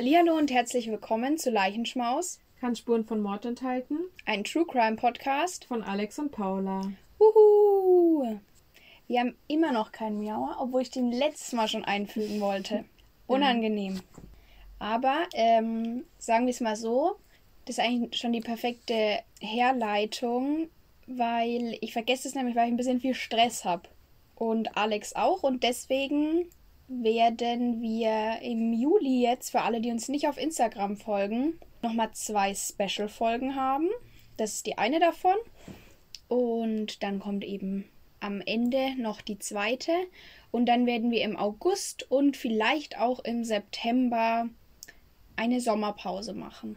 Hallihallo und herzlich willkommen zu Leichenschmaus. Kann Spuren von Mord enthalten. Ein True Crime Podcast von Alex und Paula. Uhu. Wir haben immer noch keinen Miauer, obwohl ich den letztes Mal schon einfügen wollte. Unangenehm. Aber ähm, sagen wir es mal so, das ist eigentlich schon die perfekte Herleitung, weil ich vergesse es nämlich, weil ich ein bisschen viel Stress habe. Und Alex auch. Und deswegen werden wir im Juli jetzt, für alle, die uns nicht auf Instagram folgen, nochmal zwei Special-Folgen haben. Das ist die eine davon. Und dann kommt eben am Ende noch die zweite. Und dann werden wir im August und vielleicht auch im September eine Sommerpause machen.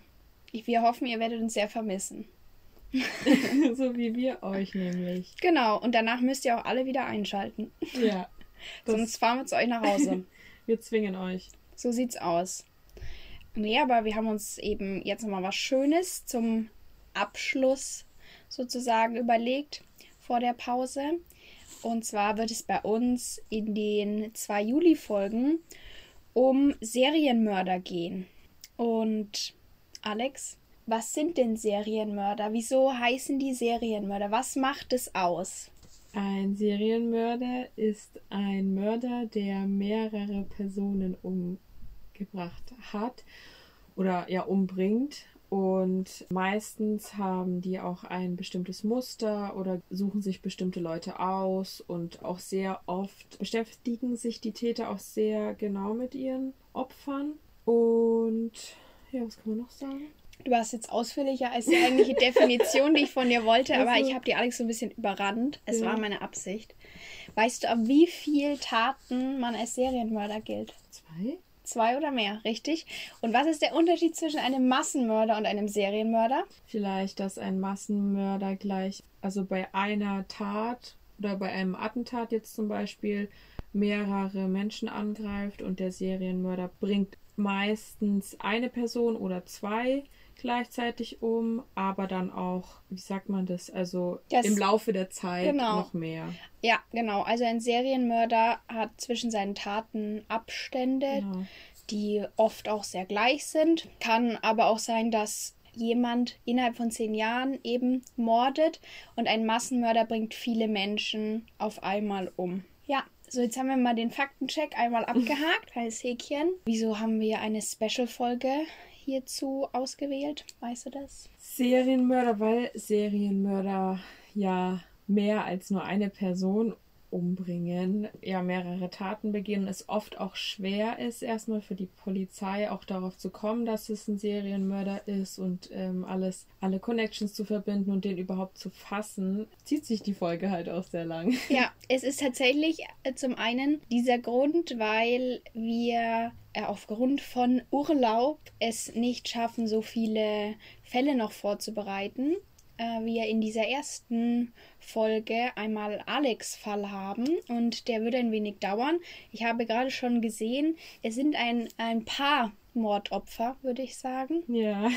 Wir hoffen, ihr werdet uns sehr vermissen. so wie wir euch nämlich. Genau, und danach müsst ihr auch alle wieder einschalten. Ja. Sonst fahren wir zu euch nach Hause. wir zwingen euch. So sieht's aus. Nee, aber wir haben uns eben jetzt nochmal was Schönes zum Abschluss sozusagen überlegt vor der Pause. Und zwar wird es bei uns in den zwei Juli-Folgen um Serienmörder gehen. Und Alex, was sind denn Serienmörder? Wieso heißen die Serienmörder? Was macht es aus? Ein Serienmörder ist ein Mörder, der mehrere Personen umgebracht hat oder ja umbringt. Und meistens haben die auch ein bestimmtes Muster oder suchen sich bestimmte Leute aus. Und auch sehr oft beschäftigen sich die Täter auch sehr genau mit ihren Opfern. Und ja, was kann man noch sagen? Du warst jetzt ausführlicher als die eigentliche Definition, die ich von dir wollte, aber also, ich habe die Alex so ein bisschen überrannt. Es ja. war meine Absicht. Weißt du, ab wie viel Taten man als Serienmörder gilt? Zwei? Zwei oder mehr, richtig. Und was ist der Unterschied zwischen einem Massenmörder und einem Serienmörder? Vielleicht, dass ein Massenmörder gleich, also bei einer Tat oder bei einem Attentat jetzt zum Beispiel, mehrere Menschen angreift und der Serienmörder bringt meistens eine Person oder zwei gleichzeitig um, aber dann auch, wie sagt man das, also das, im Laufe der Zeit genau. noch mehr. Ja, genau. Also ein Serienmörder hat zwischen seinen Taten Abstände, genau. die oft auch sehr gleich sind. Kann aber auch sein, dass jemand innerhalb von zehn Jahren eben mordet und ein Massenmörder bringt viele Menschen auf einmal um. Ja, so, jetzt haben wir mal den Faktencheck einmal abgehakt als Häkchen. Wieso haben wir eine Special-Folge hierzu ausgewählt? Weißt du das? Serienmörder, weil Serienmörder ja mehr als nur eine Person umbringen, ja mehrere Taten begehen, es oft auch schwer ist, erstmal für die Polizei auch darauf zu kommen, dass es ein Serienmörder ist und ähm, alles, alle Connections zu verbinden und den überhaupt zu fassen, zieht sich die Folge halt auch sehr lang. Ja, es ist tatsächlich äh, zum einen dieser Grund, weil wir äh, aufgrund von Urlaub es nicht schaffen, so viele Fälle noch vorzubereiten äh, wir in dieser ersten Folge einmal Alex Fall haben und der würde ein wenig dauern. Ich habe gerade schon gesehen, es sind ein, ein paar Mordopfer, würde ich sagen. Ja.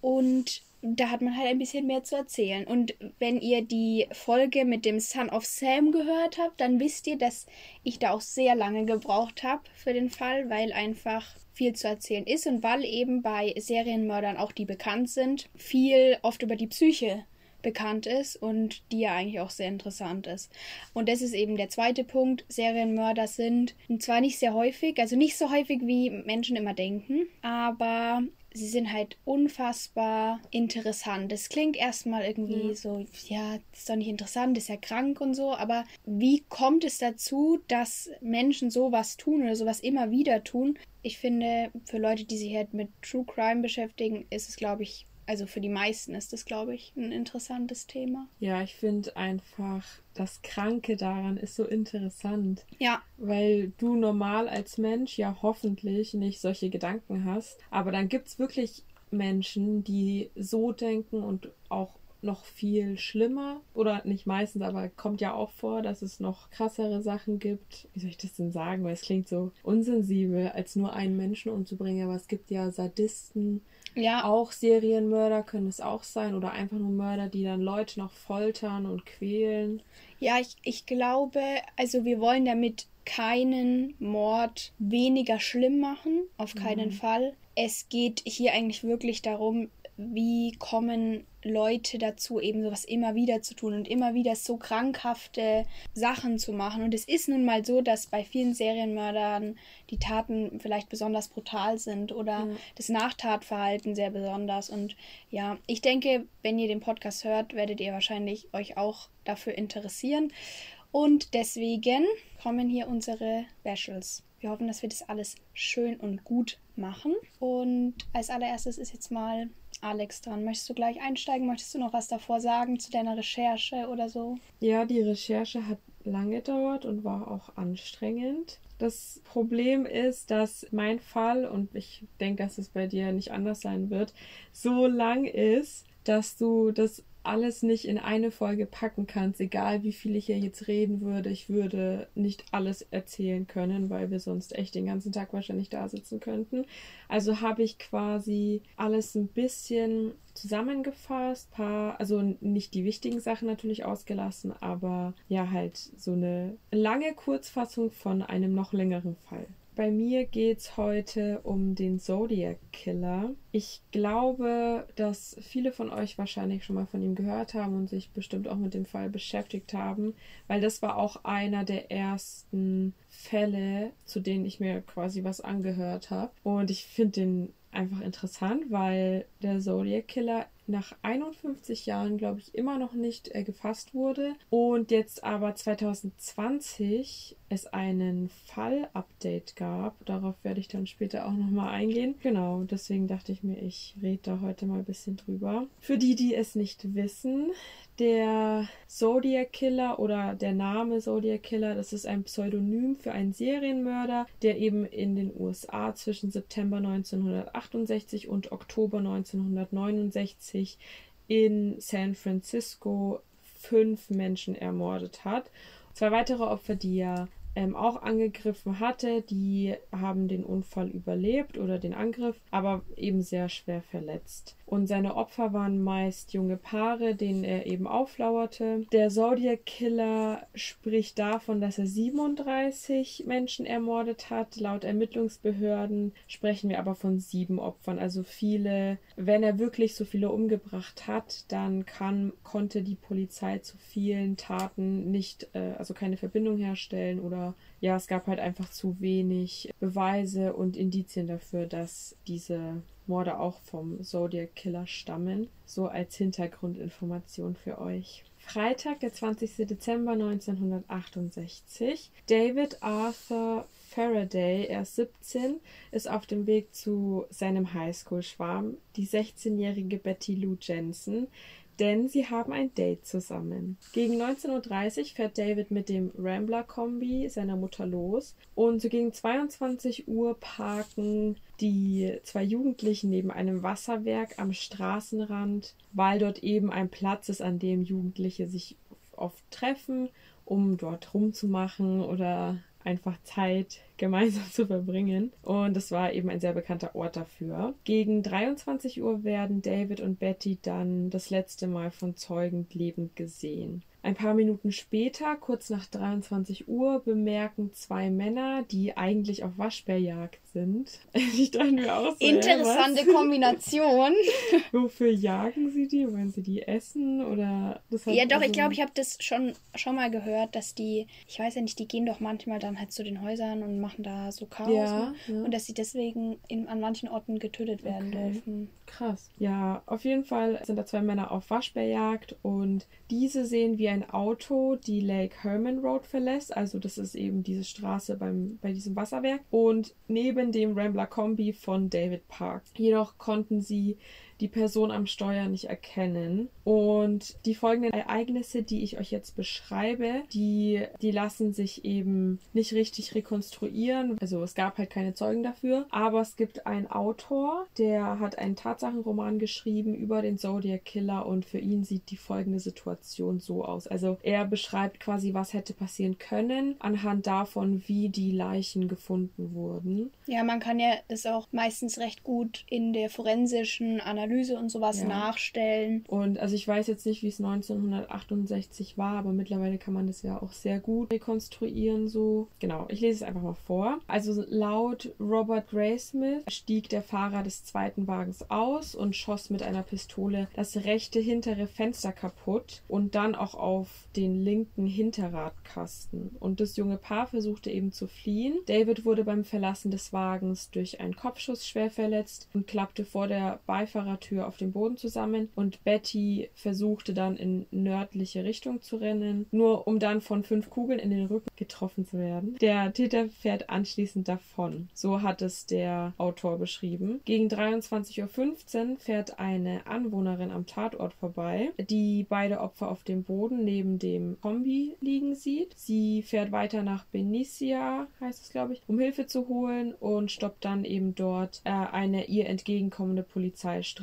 Und da hat man halt ein bisschen mehr zu erzählen. Und wenn ihr die Folge mit dem Son of Sam gehört habt, dann wisst ihr, dass ich da auch sehr lange gebraucht habe für den Fall, weil einfach viel zu erzählen ist und weil eben bei Serienmördern auch die bekannt sind, viel oft über die Psyche bekannt ist und die ja eigentlich auch sehr interessant ist. Und das ist eben der zweite Punkt. Serienmörder sind zwar nicht sehr häufig, also nicht so häufig wie Menschen immer denken, aber sie sind halt unfassbar interessant. Das klingt erstmal irgendwie ja. so, ja, das ist doch nicht interessant, ist ja krank und so, aber wie kommt es dazu, dass Menschen sowas tun oder sowas immer wieder tun? Ich finde, für Leute, die sich halt mit True Crime beschäftigen, ist es, glaube ich, also für die meisten ist das, glaube ich, ein interessantes Thema. Ja, ich finde einfach, das Kranke daran ist so interessant. Ja. Weil du normal als Mensch ja hoffentlich nicht solche Gedanken hast. Aber dann gibt es wirklich Menschen, die so denken und auch noch viel schlimmer oder nicht meistens, aber kommt ja auch vor, dass es noch krassere Sachen gibt. Wie soll ich das denn sagen? Weil es klingt so unsensibel, als nur einen Menschen umzubringen, aber es gibt ja Sadisten, ja. Auch Serienmörder können es auch sein oder einfach nur Mörder, die dann Leute noch foltern und quälen. Ja, ich, ich glaube, also wir wollen damit keinen Mord weniger schlimm machen, auf keinen mhm. Fall. es geht hier eigentlich wirklich darum, wie kommen Leute dazu, eben sowas immer wieder zu tun und immer wieder so krankhafte Sachen zu machen. Und es ist nun mal so, dass bei vielen Serienmördern die Taten vielleicht besonders brutal sind oder mhm. das Nachtatverhalten sehr besonders. Und ja, ich denke, wenn ihr den Podcast hört, werdet ihr wahrscheinlich euch auch dafür interessieren. Und deswegen kommen hier unsere Specials. Wir hoffen, dass wir das alles schön und gut machen. Und als allererstes ist jetzt mal Alex dran. Möchtest du gleich einsteigen? Möchtest du noch was davor sagen zu deiner Recherche oder so? Ja, die Recherche hat lange gedauert und war auch anstrengend. Das Problem ist, dass mein Fall, und ich denke, dass es bei dir nicht anders sein wird, so lang ist, dass du das alles nicht in eine Folge packen kannst, egal wie viel ich hier jetzt reden würde. Ich würde nicht alles erzählen können, weil wir sonst echt den ganzen Tag wahrscheinlich da sitzen könnten. Also habe ich quasi alles ein bisschen zusammengefasst, paar, also nicht die wichtigen Sachen natürlich ausgelassen, aber ja halt so eine lange Kurzfassung von einem noch längeren Fall. Bei mir geht es heute um den Zodiac Killer. Ich glaube, dass viele von euch wahrscheinlich schon mal von ihm gehört haben und sich bestimmt auch mit dem Fall beschäftigt haben, weil das war auch einer der ersten Fälle, zu denen ich mir quasi was angehört habe. Und ich finde den einfach interessant, weil der Zodiac Killer nach 51 Jahren, glaube ich, immer noch nicht äh, gefasst wurde und jetzt aber 2020 es einen Fall-Update gab. Darauf werde ich dann später auch nochmal eingehen. Genau, deswegen dachte ich mir, ich rede da heute mal ein bisschen drüber. Für die, die es nicht wissen, der Zodiac Killer oder der Name Zodiac Killer, das ist ein Pseudonym für einen Serienmörder, der eben in den USA zwischen September 1968 und Oktober 1969 in San Francisco fünf Menschen ermordet hat. Zwei weitere Opfer, die er ähm, auch angegriffen hatte, die haben den Unfall überlebt oder den Angriff, aber eben sehr schwer verletzt. Und seine Opfer waren meist junge Paare, denen er eben auflauerte. Der Zodiac Killer spricht davon, dass er 37 Menschen ermordet hat. Laut Ermittlungsbehörden sprechen wir aber von sieben Opfern, also viele. Wenn er wirklich so viele umgebracht hat, dann kann, konnte die Polizei zu vielen Taten nicht, äh, also keine Verbindung herstellen oder ja, es gab halt einfach zu wenig Beweise und Indizien dafür, dass diese Morde auch vom Zodiac Killer stammen. So als Hintergrundinformation für euch. Freitag, der 20. Dezember 1968. David Arthur Faraday, er ist 17, ist auf dem Weg zu seinem Highschool-Schwarm, die 16-jährige Betty Lou Jensen, denn sie haben ein Date zusammen. Gegen 19.30 Uhr fährt David mit dem Rambler-Kombi seiner Mutter los und so gegen 22 Uhr parken die zwei Jugendlichen neben einem Wasserwerk am Straßenrand, weil dort eben ein Platz ist, an dem Jugendliche sich oft treffen, um dort rumzumachen oder einfach Zeit gemeinsam zu verbringen. Und es war eben ein sehr bekannter Ort dafür. Gegen 23 Uhr werden David und Betty dann das letzte Mal von Zeugen lebend gesehen. Ein paar Minuten später, kurz nach 23 Uhr, bemerken zwei Männer, die eigentlich auf Waschbärjagd sind. Ich dachte mir auch so, Interessante was? Kombination. Wofür jagen sie die? Wollen sie die essen oder Ja, doch, also ich glaube, ich habe das schon, schon mal gehört, dass die, ich weiß ja nicht, die gehen doch manchmal dann halt zu den Häusern und machen da so Chaos. Ja, ja. Und dass sie deswegen in, an manchen Orten getötet werden okay. dürfen. Krass. Ja, auf jeden Fall sind da zwei Männer auf Waschbärjagd und diese sehen, wie ein Auto die Lake Herman Road verlässt. Also das ist eben diese Straße beim, bei diesem Wasserwerk. Und neben dem Rambler Kombi von David Park. Jedoch konnten sie die Person am Steuer nicht erkennen. Und die folgenden Ereignisse, die ich euch jetzt beschreibe, die, die lassen sich eben nicht richtig rekonstruieren. Also es gab halt keine Zeugen dafür. Aber es gibt einen Autor, der hat einen Tatsachenroman geschrieben über den Zodiac Killer und für ihn sieht die folgende Situation so aus. Also er beschreibt quasi, was hätte passieren können, anhand davon, wie die Leichen gefunden wurden. Ja, man kann ja das auch meistens recht gut in der forensischen Analyse Analyse und sowas Ja. nachstellen. Und also ich weiß jetzt nicht, wie es 1968 war, aber mittlerweile kann man das ja auch sehr gut rekonstruieren so. Genau, ich lese es einfach mal vor. Also laut Robert Graysmith stieg der Fahrer des zweiten Wagens aus und schoss mit einer Pistole das rechte hintere Fenster kaputt und dann auch auf den linken Hinterradkasten. Und das junge Paar versuchte eben zu fliehen. David wurde beim Verlassen des Wagens durch einen Kopfschuss schwer verletzt und klappte vor der Beifahrertür auf dem Boden zusammen und Betty versuchte dann in nördliche Richtung zu rennen, nur um dann von fünf Kugeln in den Rücken getroffen zu werden. Der Täter fährt anschließend davon. So hat es der Autor beschrieben. Gegen 23.15 Uhr fährt eine Anwohnerin am Tatort vorbei, die beide Opfer auf dem Boden neben dem Kombi liegen sieht. Sie fährt weiter nach Benicia, heißt es glaube ich, um Hilfe zu holen und stoppt dann eben dort äh, eine ihr entgegenkommende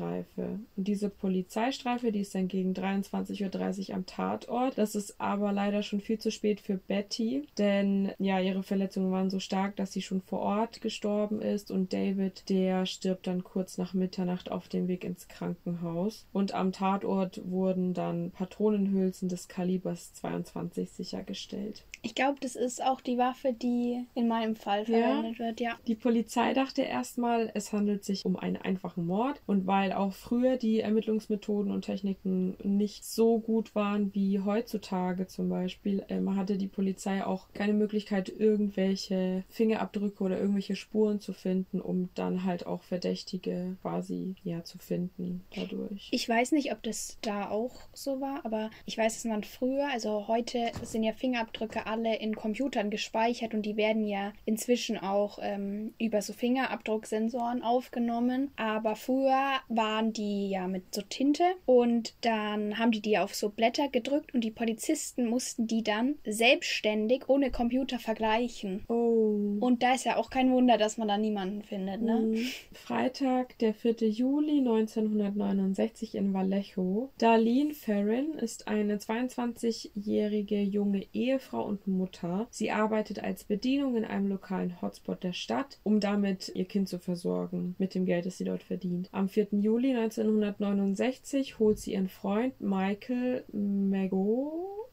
Polizeistreife. Und diese Polizeistreife, die ist dann gegen 23.30 Uhr am Tatort. Das ist aber leider schon viel zu spät für Betty, denn ja, ihre Verletzungen waren so stark, dass sie schon vor Ort gestorben ist und David, der stirbt dann kurz nach Mitternacht auf dem Weg ins Krankenhaus. Und am Tatort wurden dann Patronenhülsen des Kalibers 22 sichergestellt. Ich glaube, das ist auch die Waffe, die in meinem Fall verwendet wird, ja. Die Polizei dachte erstmal, es handelt sich um einen einfachen Mord und weil auch früher die Ermittlungsmethoden und Techniken nicht so gut waren wie heutzutage zum Beispiel, ähm, hatte die Polizei auch keine Möglichkeit, irgendwelche Fingerabdrücke oder irgendwelche Spuren zu finden, um dann halt auch Verdächtige quasi ja zu finden dadurch. Ich weiß nicht, ob das da auch so war, aber ich weiß, dass man früher, also heute sind ja Fingerabdrücke alle in Computern gespeichert und die werden ja inzwischen auch ähm, über so Fingerabdrucksensoren aufgenommen. Aber früher waren die ja mit so Tinte und dann haben die die auf so Blätter gedrückt und die Polizisten mussten die dann selbstständig ohne Computer vergleichen. Oh. Und da ist ja auch kein Wunder, dass man da niemanden findet, ne? Mhm. Freitag, der 4. Juli 1969 in Vallejo. Darlene Ferrin ist eine 22-jährige junge Ehefrau und Mutter. Sie arbeitet als Bedienung in einem lokalen Hotspot der Stadt, um damit ihr Kind zu versorgen, mit dem Geld, das sie dort verdient. Am 4. Juli 1969 holt sie ihren Freund Michael Mago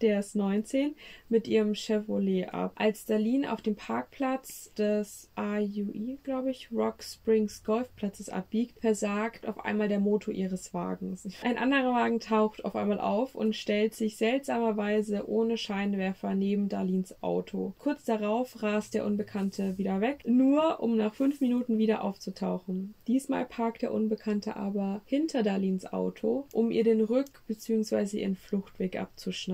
der ist 19, mit ihrem Chevrolet ab. Als Darlene auf dem Parkplatz des AUI, glaube ich, Rock Springs Golfplatzes abbiegt, versagt auf einmal der Motor ihres Wagens. Ein anderer Wagen taucht auf einmal auf und stellt sich seltsamerweise ohne Scheinwerfer neben Darlins Auto. Kurz darauf rast der Unbekannte wieder weg, nur um nach fünf Minuten wieder aufzutauchen. Diesmal parkt der Unbekannte aber hinter Darlins Auto, um ihr den Rück- bzw. ihren Fluchtweg abzuschneiden.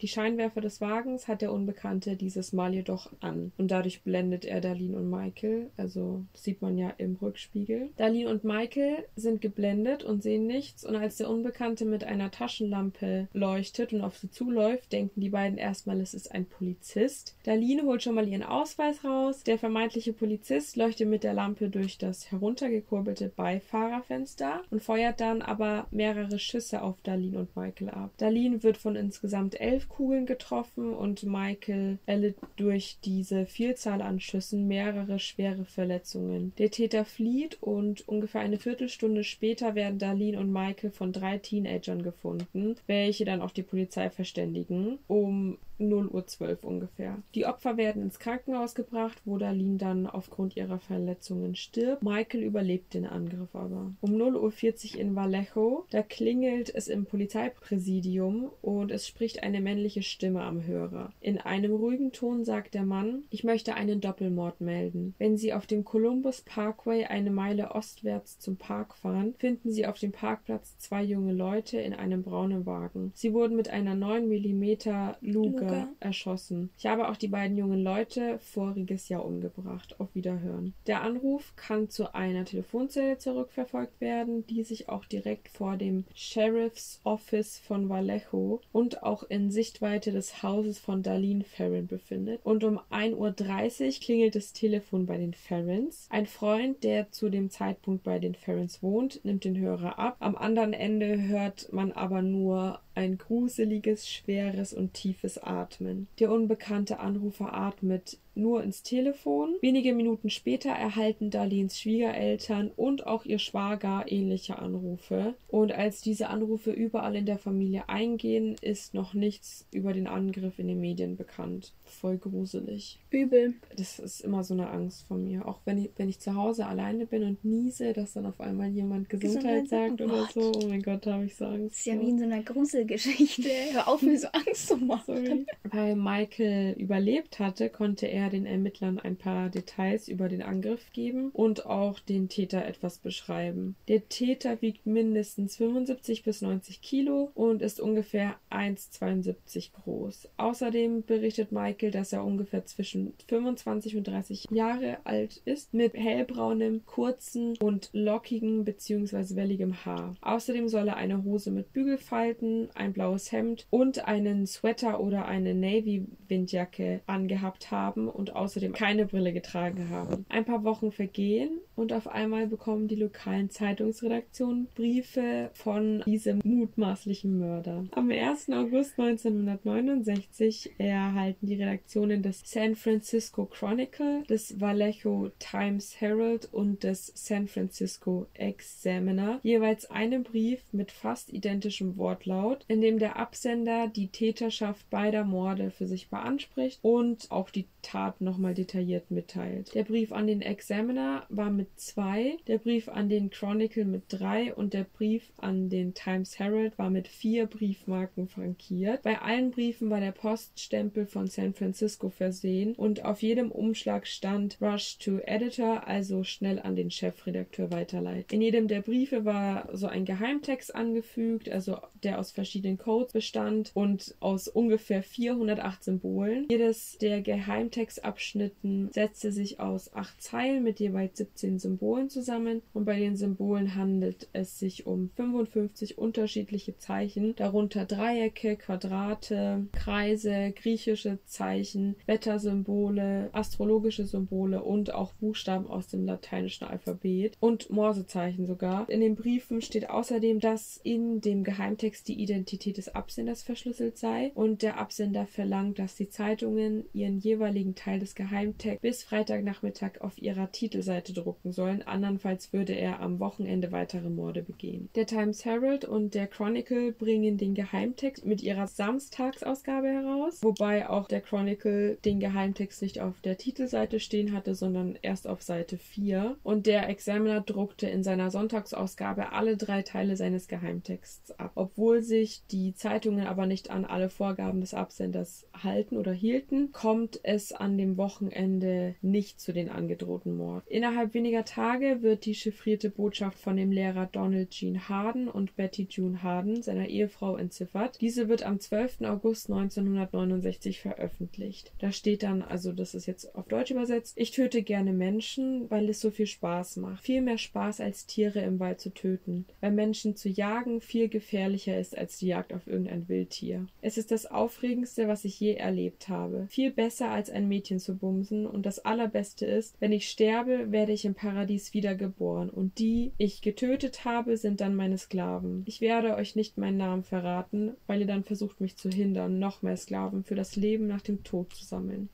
Die Scheinwerfer des Wagens hat der Unbekannte dieses Mal jedoch an und dadurch blendet er Darlene und Michael, also sieht man ja im Rückspiegel. Darlene und Michael sind geblendet und sehen nichts und als der Unbekannte mit einer Taschenlampe leuchtet und auf sie zuläuft, denken die beiden erstmal, es ist ein Polizist. Darlene holt schon mal ihren Ausweis raus. Der vermeintliche Polizist leuchtet mit der Lampe durch das heruntergekurbelte Beifahrerfenster und feuert dann aber mehrere Schüsse auf Darlene und Michael ab. Darlene wird von insgesamt elf Kugeln getroffen und Michael erlitt durch diese Vielzahl an Schüssen mehrere schwere Verletzungen. Der Täter flieht und ungefähr eine Viertelstunde später werden Darlene und Michael von drei Teenagern gefunden, welche dann auch die Polizei verständigen, um 0 Uhr 12 ungefähr. Die Opfer werden ins Krankenhaus gebracht, wo Darlene dann aufgrund ihrer Verletzungen stirbt. Michael überlebt den Angriff aber. Um 0 Uhr 40 in Vallejo, da klingelt es im Polizeipräsidium und es spricht eine männliche Stimme am Hörer. In einem ruhigen Ton sagt der Mann, ich möchte einen Doppelmord melden. Wenn Sie auf dem Columbus Parkway eine Meile ostwärts zum Park fahren, finden Sie auf dem Parkplatz zwei junge Leute in einem braunen Wagen. Sie wurden mit einer 9 mm Luger Luger. erschossen. Ich habe auch die beiden jungen Leute voriges Jahr umgebracht. Auf Wiederhören. Der Anruf kann zu einer Telefonzelle zurückverfolgt werden, die sich auch direkt vor dem Sheriff's Office von Vallejo und auch in Sichtweite des Hauses von Darlene Farron befindet. Und um 1.30 Uhr klingelt das Telefon bei den Farrons. Ein Freund, der zu dem Zeitpunkt bei den Farrons wohnt, nimmt den Hörer ab. Am anderen Ende hört man aber nur ein gruseliges, schweres und tiefes Atmen. Der unbekannte Anrufer atmet nur ins Telefon. Wenige Minuten später erhalten Darlens Schwiegereltern und auch ihr Schwager ähnliche Anrufe. Und als diese Anrufe überall in der Familie eingehen, ist noch nichts über den Angriff in den Medien bekannt. Voll gruselig. Übel. Das ist immer so eine Angst von mir. Auch wenn ich, wenn ich zu Hause alleine bin und niese, dass dann auf einmal jemand Gesundheit, Gesundheit sagt oder so. Oh mein Gott, da habe ich so Angst. Das ist ja wie in so einer Gruselgeschichte. Hör auf, mir so Angst zu machen. Weil Michael überlebt hatte, konnte er den Ermittlern ein paar Details über den Angriff geben und auch den Täter etwas beschreiben. Der Täter wiegt mindestens 75 bis 90 Kilo und ist ungefähr 1,72 groß. Außerdem berichtet Michael, dass er ungefähr zwischen 25 und 30 Jahre alt ist, mit hellbraunem, kurzen und lockigen bzw. welligem Haar. Außerdem soll er eine Hose mit Bügelfalten, ein blaues Hemd und einen Sweater oder eine Navy-Windjacke angehabt haben und außerdem keine Brille getragen haben. Ein paar Wochen vergehen und auf einmal bekommen die lokalen Zeitungsredaktionen Briefe von diesem mutmaßlichen Mörder. Am 1. August 1969 erhalten die Redaktionen des San Francisco Chronicle, des Vallejo Times Herald und des San Francisco Examiner jeweils einen Brief mit fast identischem Wortlaut, in dem der Absender die Täterschaft beider Morde für sich beanspricht und auch die Tat nochmal detailliert mitteilt. Der Brief an den Examiner war mit zwei, der Brief an den Chronicle mit drei und der Brief an den Times Herald war mit vier Briefmarken frankiert. Bei allen Briefen war der Poststempel von San Francisco versehen und auf jedem Umschlag stand Rush to Editor, also schnell an den Chefredakteur weiterleiten. In jedem der Briefe war so ein Geheimtext angefügt, also der aus verschiedenen Codes bestand und aus ungefähr 408 Symbolen. Jedes der Geheimtexte Textabschnitten setzte sich aus acht Zeilen mit jeweils 17 Symbolen zusammen und bei den Symbolen handelt es sich um 55 unterschiedliche Zeichen, darunter Dreiecke, Quadrate, Kreise, griechische Zeichen, Wettersymbole, astrologische Symbole und auch Buchstaben aus dem lateinischen Alphabet und Morsezeichen sogar. In den Briefen steht außerdem, dass in dem Geheimtext die Identität des Absenders verschlüsselt sei und der Absender verlangt, dass die Zeitungen ihren jeweiligen jeweiligen Teil des Geheimtexts bis Freitagnachmittag auf ihrer Titelseite drucken sollen, andernfalls würde er am Wochenende weitere Morde begehen. Der Times Herald und der Chronicle bringen den Geheimtext mit ihrer Samstagsausgabe heraus, wobei auch der Chronicle den Geheimtext nicht auf der Titelseite stehen hatte, sondern erst auf Seite 4. Und der Examiner druckte in seiner Sonntagsausgabe alle drei Teile seines Geheimtexts ab. Obwohl sich die Zeitungen aber nicht an alle Vorgaben des Absenders halten oder hielten, kommt es an dem Wochenende nicht zu den angedrohten Morden. Innerhalb weniger Tage wird die chiffrierte Botschaft von dem Lehrer Donald Jean Harden und Betty June Harden, seiner Ehefrau, entziffert. Diese wird am 12. August 1969 veröffentlicht. Da steht dann, also das ist jetzt auf Deutsch übersetzt, ich töte gerne Menschen, weil es so viel Spaß macht. Viel mehr Spaß als Tiere im Wald zu töten, weil Menschen zu jagen viel gefährlicher ist als die Jagd auf irgendein Wildtier. Es ist das Aufregendste, was ich je erlebt habe. Viel besser als ein Mädchen zu bumsen und das allerbeste ist, wenn ich sterbe, werde ich im Paradies wiedergeboren und die ich getötet habe, sind dann meine Sklaven. Ich werde euch nicht meinen Namen verraten, weil ihr dann versucht mich zu hindern, noch mehr Sklaven für das Leben nach dem Tod zu sammeln.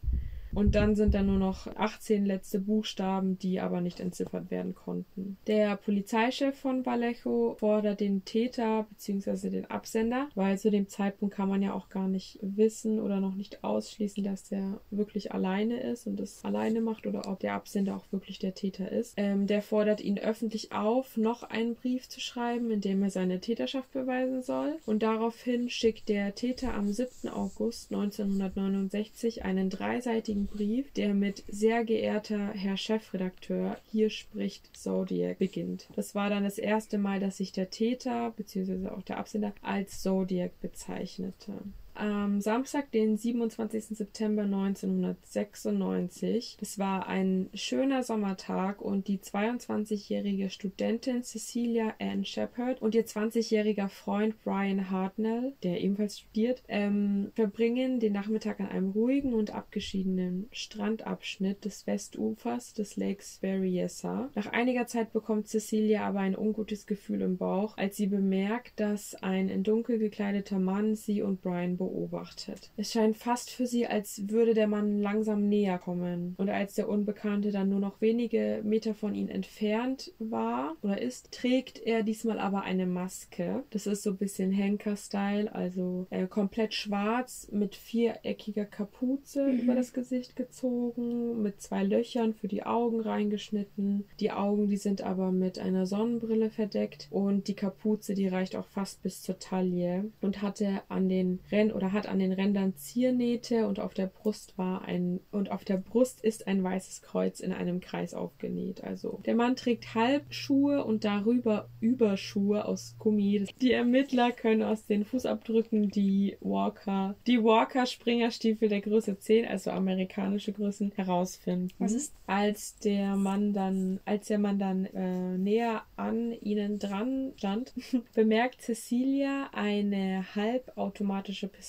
Und dann sind da nur noch 18 letzte Buchstaben, die aber nicht entziffert werden konnten. Der Polizeichef von Vallejo fordert den Täter bzw. den Absender, weil zu dem Zeitpunkt kann man ja auch gar nicht wissen oder noch nicht ausschließen, dass der wirklich alleine ist und das alleine macht oder ob der Absender auch wirklich der Täter ist. Ähm, der fordert ihn öffentlich auf, noch einen Brief zu schreiben, in dem er seine Täterschaft beweisen soll. Und daraufhin schickt der Täter am 7. August 1969 einen dreiseitigen Brief, der mit sehr geehrter Herr Chefredakteur, hier spricht Zodiac beginnt. Das war dann das erste Mal, dass sich der Täter bzw. auch der Absender als Zodiac bezeichnete. Am Samstag, den 27. September 1996. Es war ein schöner Sommertag und die 22-jährige Studentin Cecilia Ann Shepard und ihr 20-jähriger Freund Brian Hartnell, der ebenfalls studiert, ähm, verbringen den Nachmittag an einem ruhigen und abgeschiedenen Strandabschnitt des Westufers des Lakes Berryessa. Nach einiger Zeit bekommt Cecilia aber ein ungutes Gefühl im Bauch, als sie bemerkt, dass ein in dunkel gekleideter Mann sie und Brian beobachtet. Es scheint fast für sie, als würde der Mann langsam näher kommen. Und als der Unbekannte dann nur noch wenige Meter von ihnen entfernt war oder ist, trägt er diesmal aber eine Maske. Das ist so ein bisschen Henker-Style, also äh, komplett schwarz mit viereckiger Kapuze mhm. über das Gesicht gezogen, mit zwei Löchern für die Augen reingeschnitten. Die Augen, die sind aber mit einer Sonnenbrille verdeckt und die Kapuze, die reicht auch fast bis zur Taille und hatte an den Renn oder hat an den Rändern Ziernähte und auf der Brust war ein und auf der Brust ist ein weißes Kreuz in einem Kreis aufgenäht. Also der Mann trägt Halbschuhe und darüber Überschuhe aus Gummi. Die Ermittler können aus den Fußabdrücken die Walker, die Walker Springerstiefel der Größe 10, also amerikanische Größen, herausfinden. Was ist? Als der Mann dann, als der Mann dann äh, näher an ihnen dran stand, bemerkt Cecilia eine halbautomatische Pistole.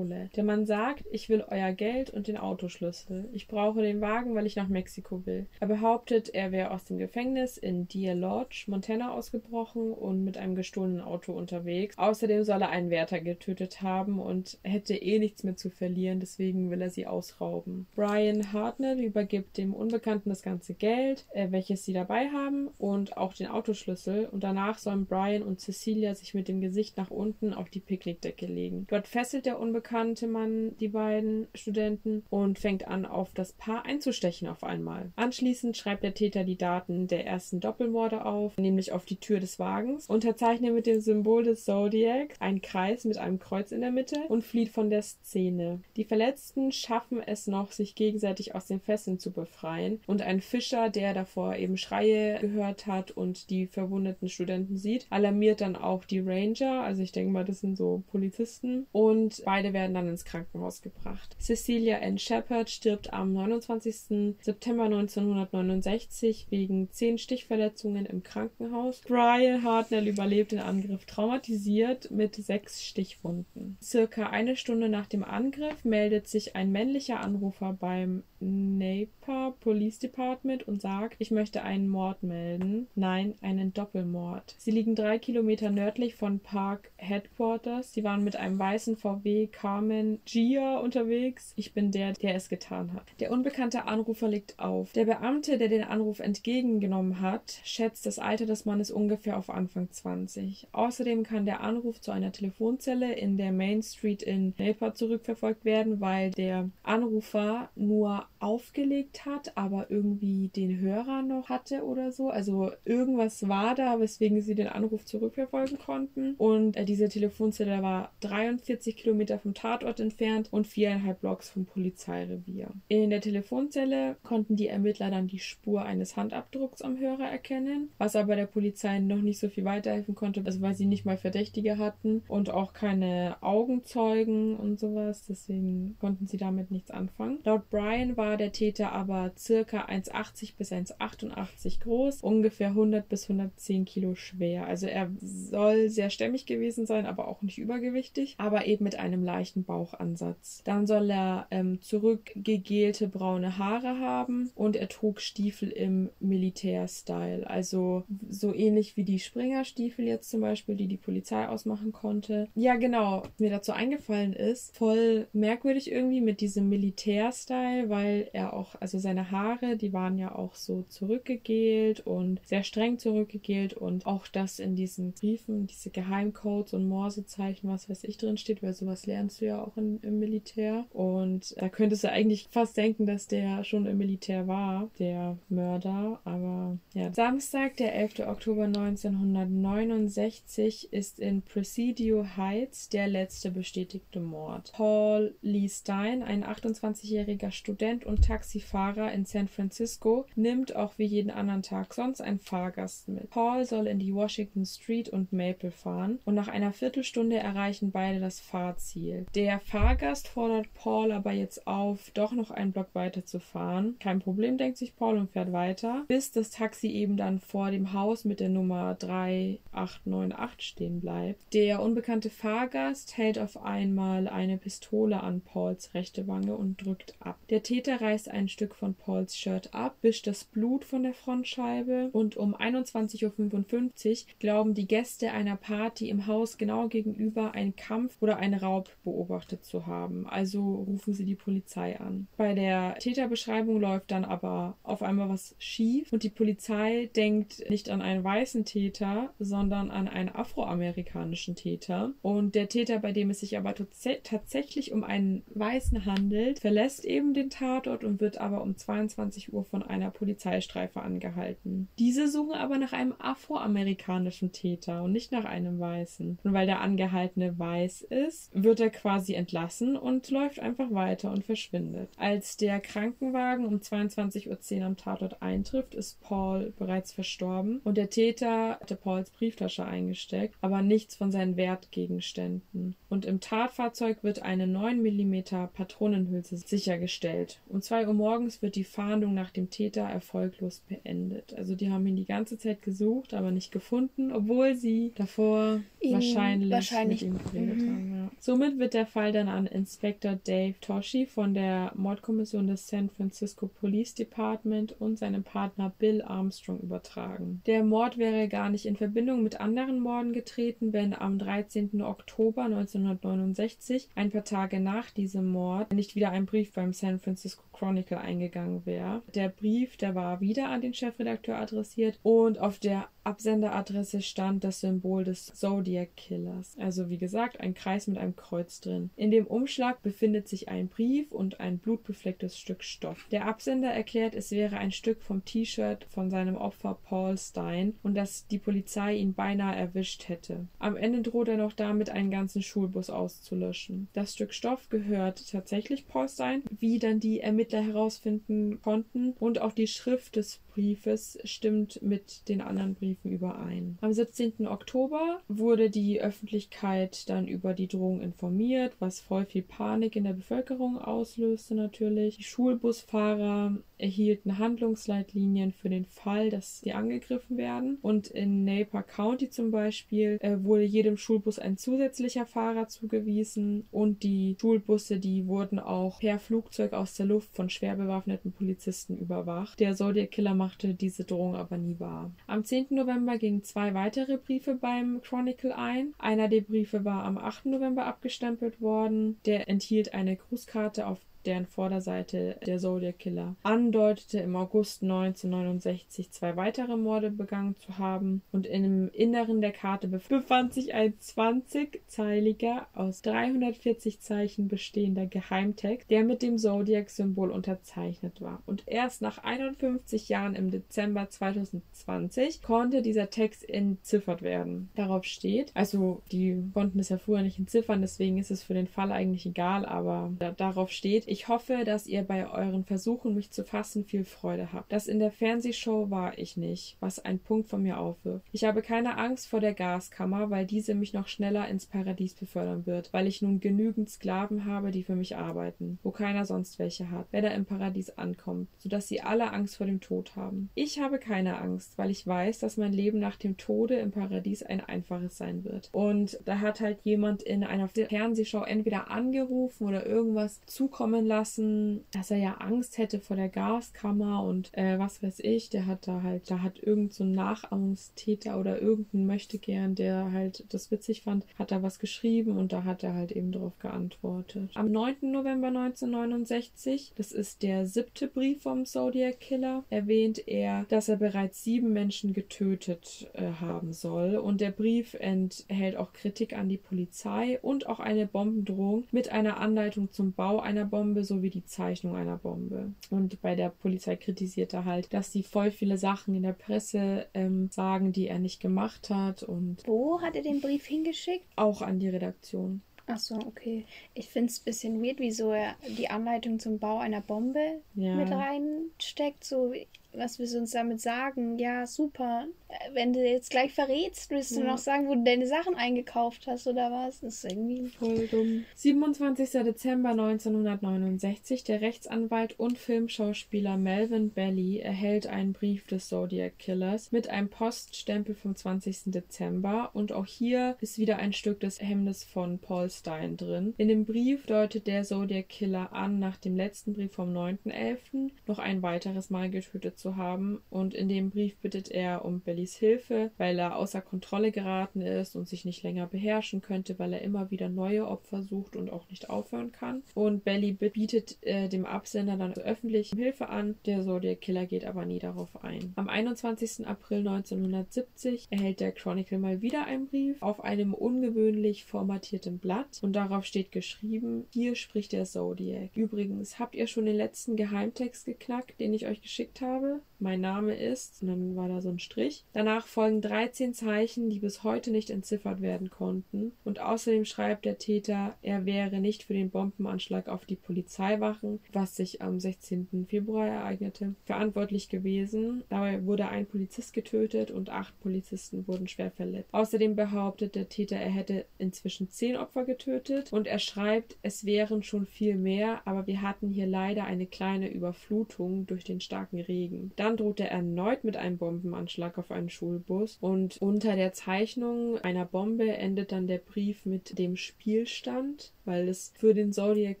Der Mann sagt, ich will euer Geld und den Autoschlüssel. Ich brauche den Wagen, weil ich nach Mexiko will. Er behauptet, er wäre aus dem Gefängnis in Deer Lodge, Montana ausgebrochen und mit einem gestohlenen Auto unterwegs. Außerdem soll er einen Wärter getötet haben und hätte eh nichts mehr zu verlieren, deswegen will er sie ausrauben. Brian Hartnell übergibt dem Unbekannten das ganze Geld, äh, welches sie dabei haben und auch den Autoschlüssel und danach sollen Brian und Cecilia sich mit dem Gesicht nach unten auf die Picknickdecke legen. Dort fesselt der unbekannte Mann die beiden Studenten und fängt an, auf das Paar einzustechen auf einmal. Anschließend schreibt der Täter die Daten der ersten Doppelmorde auf, nämlich auf die Tür des Wagens, unterzeichnet mit dem Symbol des Zodiacs einen Kreis mit einem Kreuz in der Mitte und flieht von der Szene. Die Verletzten schaffen es noch, sich gegenseitig aus den Fesseln zu befreien und ein Fischer, der davor eben Schreie gehört hat und die verwundeten Studenten sieht, alarmiert dann auch die Ranger, also ich denke mal, das sind so Polizisten und beide werden dann ins Krankenhaus gebracht. Cecilia Ann Shepard stirbt am 29. September 1969 wegen zehn Stichverletzungen im Krankenhaus. Brian Hartnell überlebt den Angriff traumatisiert mit sechs Stichwunden. Circa eine Stunde nach dem Angriff meldet sich ein männlicher Anrufer beim Napa Police Department und sagt, ich möchte einen Mord melden. Nein, einen Doppelmord. Sie liegen drei Kilometer nördlich von Park Headquarters. Sie waren mit einem weißen VW Carmen Gia unterwegs. Ich bin der, der es getan hat. Der unbekannte Anrufer legt auf. Der Beamte, der den Anruf entgegengenommen hat, schätzt das Alter des Mannes ungefähr auf Anfang 20. Außerdem kann der Anruf zu einer Telefonzelle in der Main Street in Napa zurückverfolgt werden, weil der Anrufer nur aufgelegt hat, aber irgendwie den Hörer noch hatte oder so. Also irgendwas war da, weswegen sie den Anruf zurückverfolgen konnten. Und äh, diese Telefonzelle war 43 Kilometer vom Tatort entfernt und viereinhalb Blocks vom Polizeirevier. In der Telefonzelle konnten die Ermittler dann die Spur eines Handabdrucks am Hörer erkennen, was aber der Polizei noch nicht so viel weiterhelfen konnte, also weil sie nicht mal Verdächtige hatten und auch keine Augenzeugen und sowas. Deswegen konnten sie damit nichts anfangen. Laut Brian war der Täter aber circa 1,80 bis 1,88 groß, ungefähr 100 bis 110 Kilo schwer. Also er soll sehr stämmig gewesen sein, aber auch nicht übergewichtig, aber eben mit einem leichten Bauchansatz. Dann soll er ähm, zurückgegelte braune Haare haben und er trug Stiefel im Militärstyle, also so ähnlich wie die Springerstiefel jetzt zum Beispiel, die die Polizei ausmachen konnte. Ja, genau, mir dazu eingefallen ist, voll merkwürdig irgendwie mit diesem Militärstyle, weil er auch, also seine Haare, die waren ja auch so zurückgegelt und sehr streng zurückgegelt und auch das in diesen Briefen, diese Geheimcodes und Morsezeichen, was weiß ich, drin steht, weil sowas lernst du ja auch in, im Militär. Und da könntest du eigentlich fast denken, dass der schon im Militär war, der Mörder. Aber ja, Samstag, der 11. Oktober 1969, ist in Presidio Heights der letzte bestätigte Mord. Paul Lee Stein, ein 28-jähriger Student und Taxifahrer in San Francisco nimmt auch wie jeden anderen Tag sonst ein Fahrgast mit. Paul soll in die Washington Street und Maple fahren und nach einer Viertelstunde erreichen beide das Fahrziel. Ziel. Der Fahrgast fordert Paul aber jetzt auf, doch noch einen Block weiter zu fahren. Kein Problem, denkt sich Paul und fährt weiter, bis das Taxi eben dann vor dem Haus mit der Nummer 3898 stehen bleibt. Der unbekannte Fahrgast hält auf einmal eine Pistole an Pauls rechte Wange und drückt ab. Der Täter reißt ein Stück von Pauls Shirt ab, wischt das Blut von der Frontscheibe und um 21.55 Uhr glauben die Gäste einer Party im Haus genau gegenüber einen Kampf oder einen Raub beobachtet zu haben. Also rufen sie die Polizei an. Bei der Täterbeschreibung läuft dann aber auf einmal was schief und die Polizei denkt nicht an einen weißen Täter, sondern an einen afroamerikanischen Täter. Und der Täter, bei dem es sich aber tatsächlich um einen Weißen handelt, verlässt eben den Tatort und wird aber um 22 Uhr von einer Polizeistreife angehalten. Diese suchen aber nach einem afroamerikanischen Täter und nicht nach einem Weißen. Und weil der Angehaltene weiß ist, wird er quasi entlassen und läuft einfach weiter und verschwindet. Als der Krankenwagen um 22.10 Uhr am Tatort eintrifft, ist Paul bereits verstorben und der Täter hatte Pauls Brieftasche eingesteckt, aber nichts von seinen Wertgegenständen. Und im Tatfahrzeug wird eine 9 mm Patronenhülse sichergestellt. Um 2 Uhr morgens wird die Fahndung nach dem Täter erfolglos beendet. Also die haben ihn die ganze Zeit gesucht, aber nicht gefunden, obwohl sie davor ihn wahrscheinlich, wahrscheinlich, mit ihm geredet haben. Somit wird der Fall dann an Inspektor Dave Toshi von der Mordkommission des San Francisco Police Department und seinem Partner Bill Armstrong übertragen. Der Mord wäre gar nicht in Verbindung mit anderen Morden getreten, wenn am 13. Oktober 1969, ein paar Tage nach diesem Mord, nicht wieder ein Brief beim San Francisco Chronicle eingegangen wäre. Der Brief, der war wieder an den Chefredakteur adressiert und auf der Absenderadresse stand das Symbol des Zodiac Killers. Also wie gesagt, ein Kreis mit einem Kreuz drin. In dem Umschlag befindet sich ein Brief und ein blutbeflecktes Stück Stoff. Der Absender erklärt, es wäre ein Stück vom T-Shirt von seinem Opfer Paul Stein und dass die Polizei ihn beinahe erwischt hätte. Am Ende droht er noch damit, einen ganzen Schulbus auszulöschen. Das Stück Stoff gehört tatsächlich Paul Stein, wie dann die Ermittler herausfinden konnten, und auch die Schrift des Briefes stimmt mit den anderen Briefen überein. Am 17. Oktober wurde die Öffentlichkeit dann über die Drohung informiert, was voll viel Panik in der Bevölkerung auslöste natürlich. Die Schulbusfahrer erhielten Handlungsleitlinien für den Fall, dass sie angegriffen werden. Und in Napa County zum Beispiel äh, wurde jedem Schulbus ein zusätzlicher Fahrer zugewiesen und die Schulbusse, die wurden auch per Flugzeug aus der Luft von schwer bewaffneten Polizisten überwacht. Der Zodiac Killer machte diese Drohung aber nie wahr. Am 10. November gingen zwei weitere Briefe beim Chronicle ein. Einer der Briefe war am 8. November abgestempelt worden. Der enthielt eine Grußkarte auf deren Vorderseite der Zodiac Killer andeutete, im August 1969 zwei weitere Morde begangen zu haben. Und im Inneren der Karte befand sich ein 20-zeiliger, aus 340 Zeichen bestehender Geheimtext, der mit dem Zodiac-Symbol unterzeichnet war. Und erst nach 51 Jahren im Dezember 2020 konnte dieser Text entziffert werden. Darauf steht, also die konnten es ja früher nicht entziffern, deswegen ist es für den Fall eigentlich egal, aber da, darauf steht, ich hoffe, dass ihr bei euren Versuchen, mich zu fassen, viel Freude habt. Das in der Fernsehshow war ich nicht, was ein Punkt von mir aufwirft. Ich habe keine Angst vor der Gaskammer, weil diese mich noch schneller ins Paradies befördern wird, weil ich nun genügend Sklaven habe, die für mich arbeiten, wo keiner sonst welche hat, wer da im Paradies ankommt, sodass sie alle Angst vor dem Tod haben. Ich habe keine Angst, weil ich weiß, dass mein Leben nach dem Tode im Paradies ein einfaches sein wird. Und da hat halt jemand in einer Fernsehshow entweder angerufen oder irgendwas zukommen lassen, dass er ja Angst hätte vor der Gaskammer und äh, was weiß ich, der hat da halt, da hat irgend so ein Nachahmungstäter oder irgendein Möchtegern, der halt das witzig fand, hat da was geschrieben und da hat er halt eben darauf geantwortet. Am 9. November 1969, das ist der siebte Brief vom Zodiac Killer, erwähnt er, dass er bereits sieben Menschen getötet äh, haben soll und der Brief enthält auch Kritik an die Polizei und auch eine Bombendrohung mit einer Anleitung zum Bau einer Bombe Bombe sowie die Zeichnung einer Bombe. Und bei der Polizei kritisiert er halt, dass sie voll viele Sachen in der Presse ähm, sagen, die er nicht gemacht hat. Und Wo hat er den Brief hingeschickt? Auch an die Redaktion. Ach so, okay. Ich finde es ein bisschen weird, wieso er die Anleitung zum Bau einer Bombe ja. mit reinsteckt. So, was willst du uns damit sagen? Ja, super. Äh, Wenn du jetzt gleich verrätst, willst du Ja. noch sagen, wo du deine Sachen eingekauft hast oder was? Das ist irgendwie. Voll dumm. 27. Dezember 1969. Der Rechtsanwalt und Filmschauspieler Melvin Belly erhält einen Brief des Zodiac Killers mit einem Poststempel vom 20. Dezember. Und auch hier ist wieder ein Stück des Hemdes von Paul Stein drin. In dem Brief deutet der Zodiac Killer an, nach dem letzten Brief vom 9.11. noch ein weiteres Mal getötet zu haben. Und in dem Brief bittet er um Bellys Hilfe, weil er außer Kontrolle geraten ist und sich nicht länger beherrschen könnte, weil er immer wieder neue Opfer sucht und auch nicht aufhören kann. Und Belly bietet äh, dem Absender dann öffentlich Hilfe an. Der Zodiac Killer geht aber nie darauf ein. Am 21. April 1970 erhält der Chronicle mal wieder einen Brief auf einem ungewöhnlich formatierten Blatt und darauf steht geschrieben, hier spricht der Zodiac. Übrigens, habt ihr schon den letzten Geheimtext geknackt, den ich euch geschickt habe? Mein Name ist, und dann war da so ein Strich. Danach folgen 13 Zeichen, die bis heute nicht entziffert werden konnten. Und außerdem schreibt der Täter, er wäre nicht für den Bombenanschlag auf die Polizeiwachen, was sich am 16. Februar ereignete, verantwortlich gewesen. Dabei wurde ein Polizist getötet und acht Polizisten wurden schwer verletzt. Außerdem behauptet der Täter, er hätte inzwischen zehn Opfer getötet und er schreibt, es wären schon viel mehr, aber wir hatten hier leider eine kleine Überflutung durch den starken Regen. Dann droht er erneut mit einem Bombenanschlag auf einen Schulbus und unter der Zeichnung einer Bombe endet dann der Brief mit dem Spielstand, weil es für den Zodiac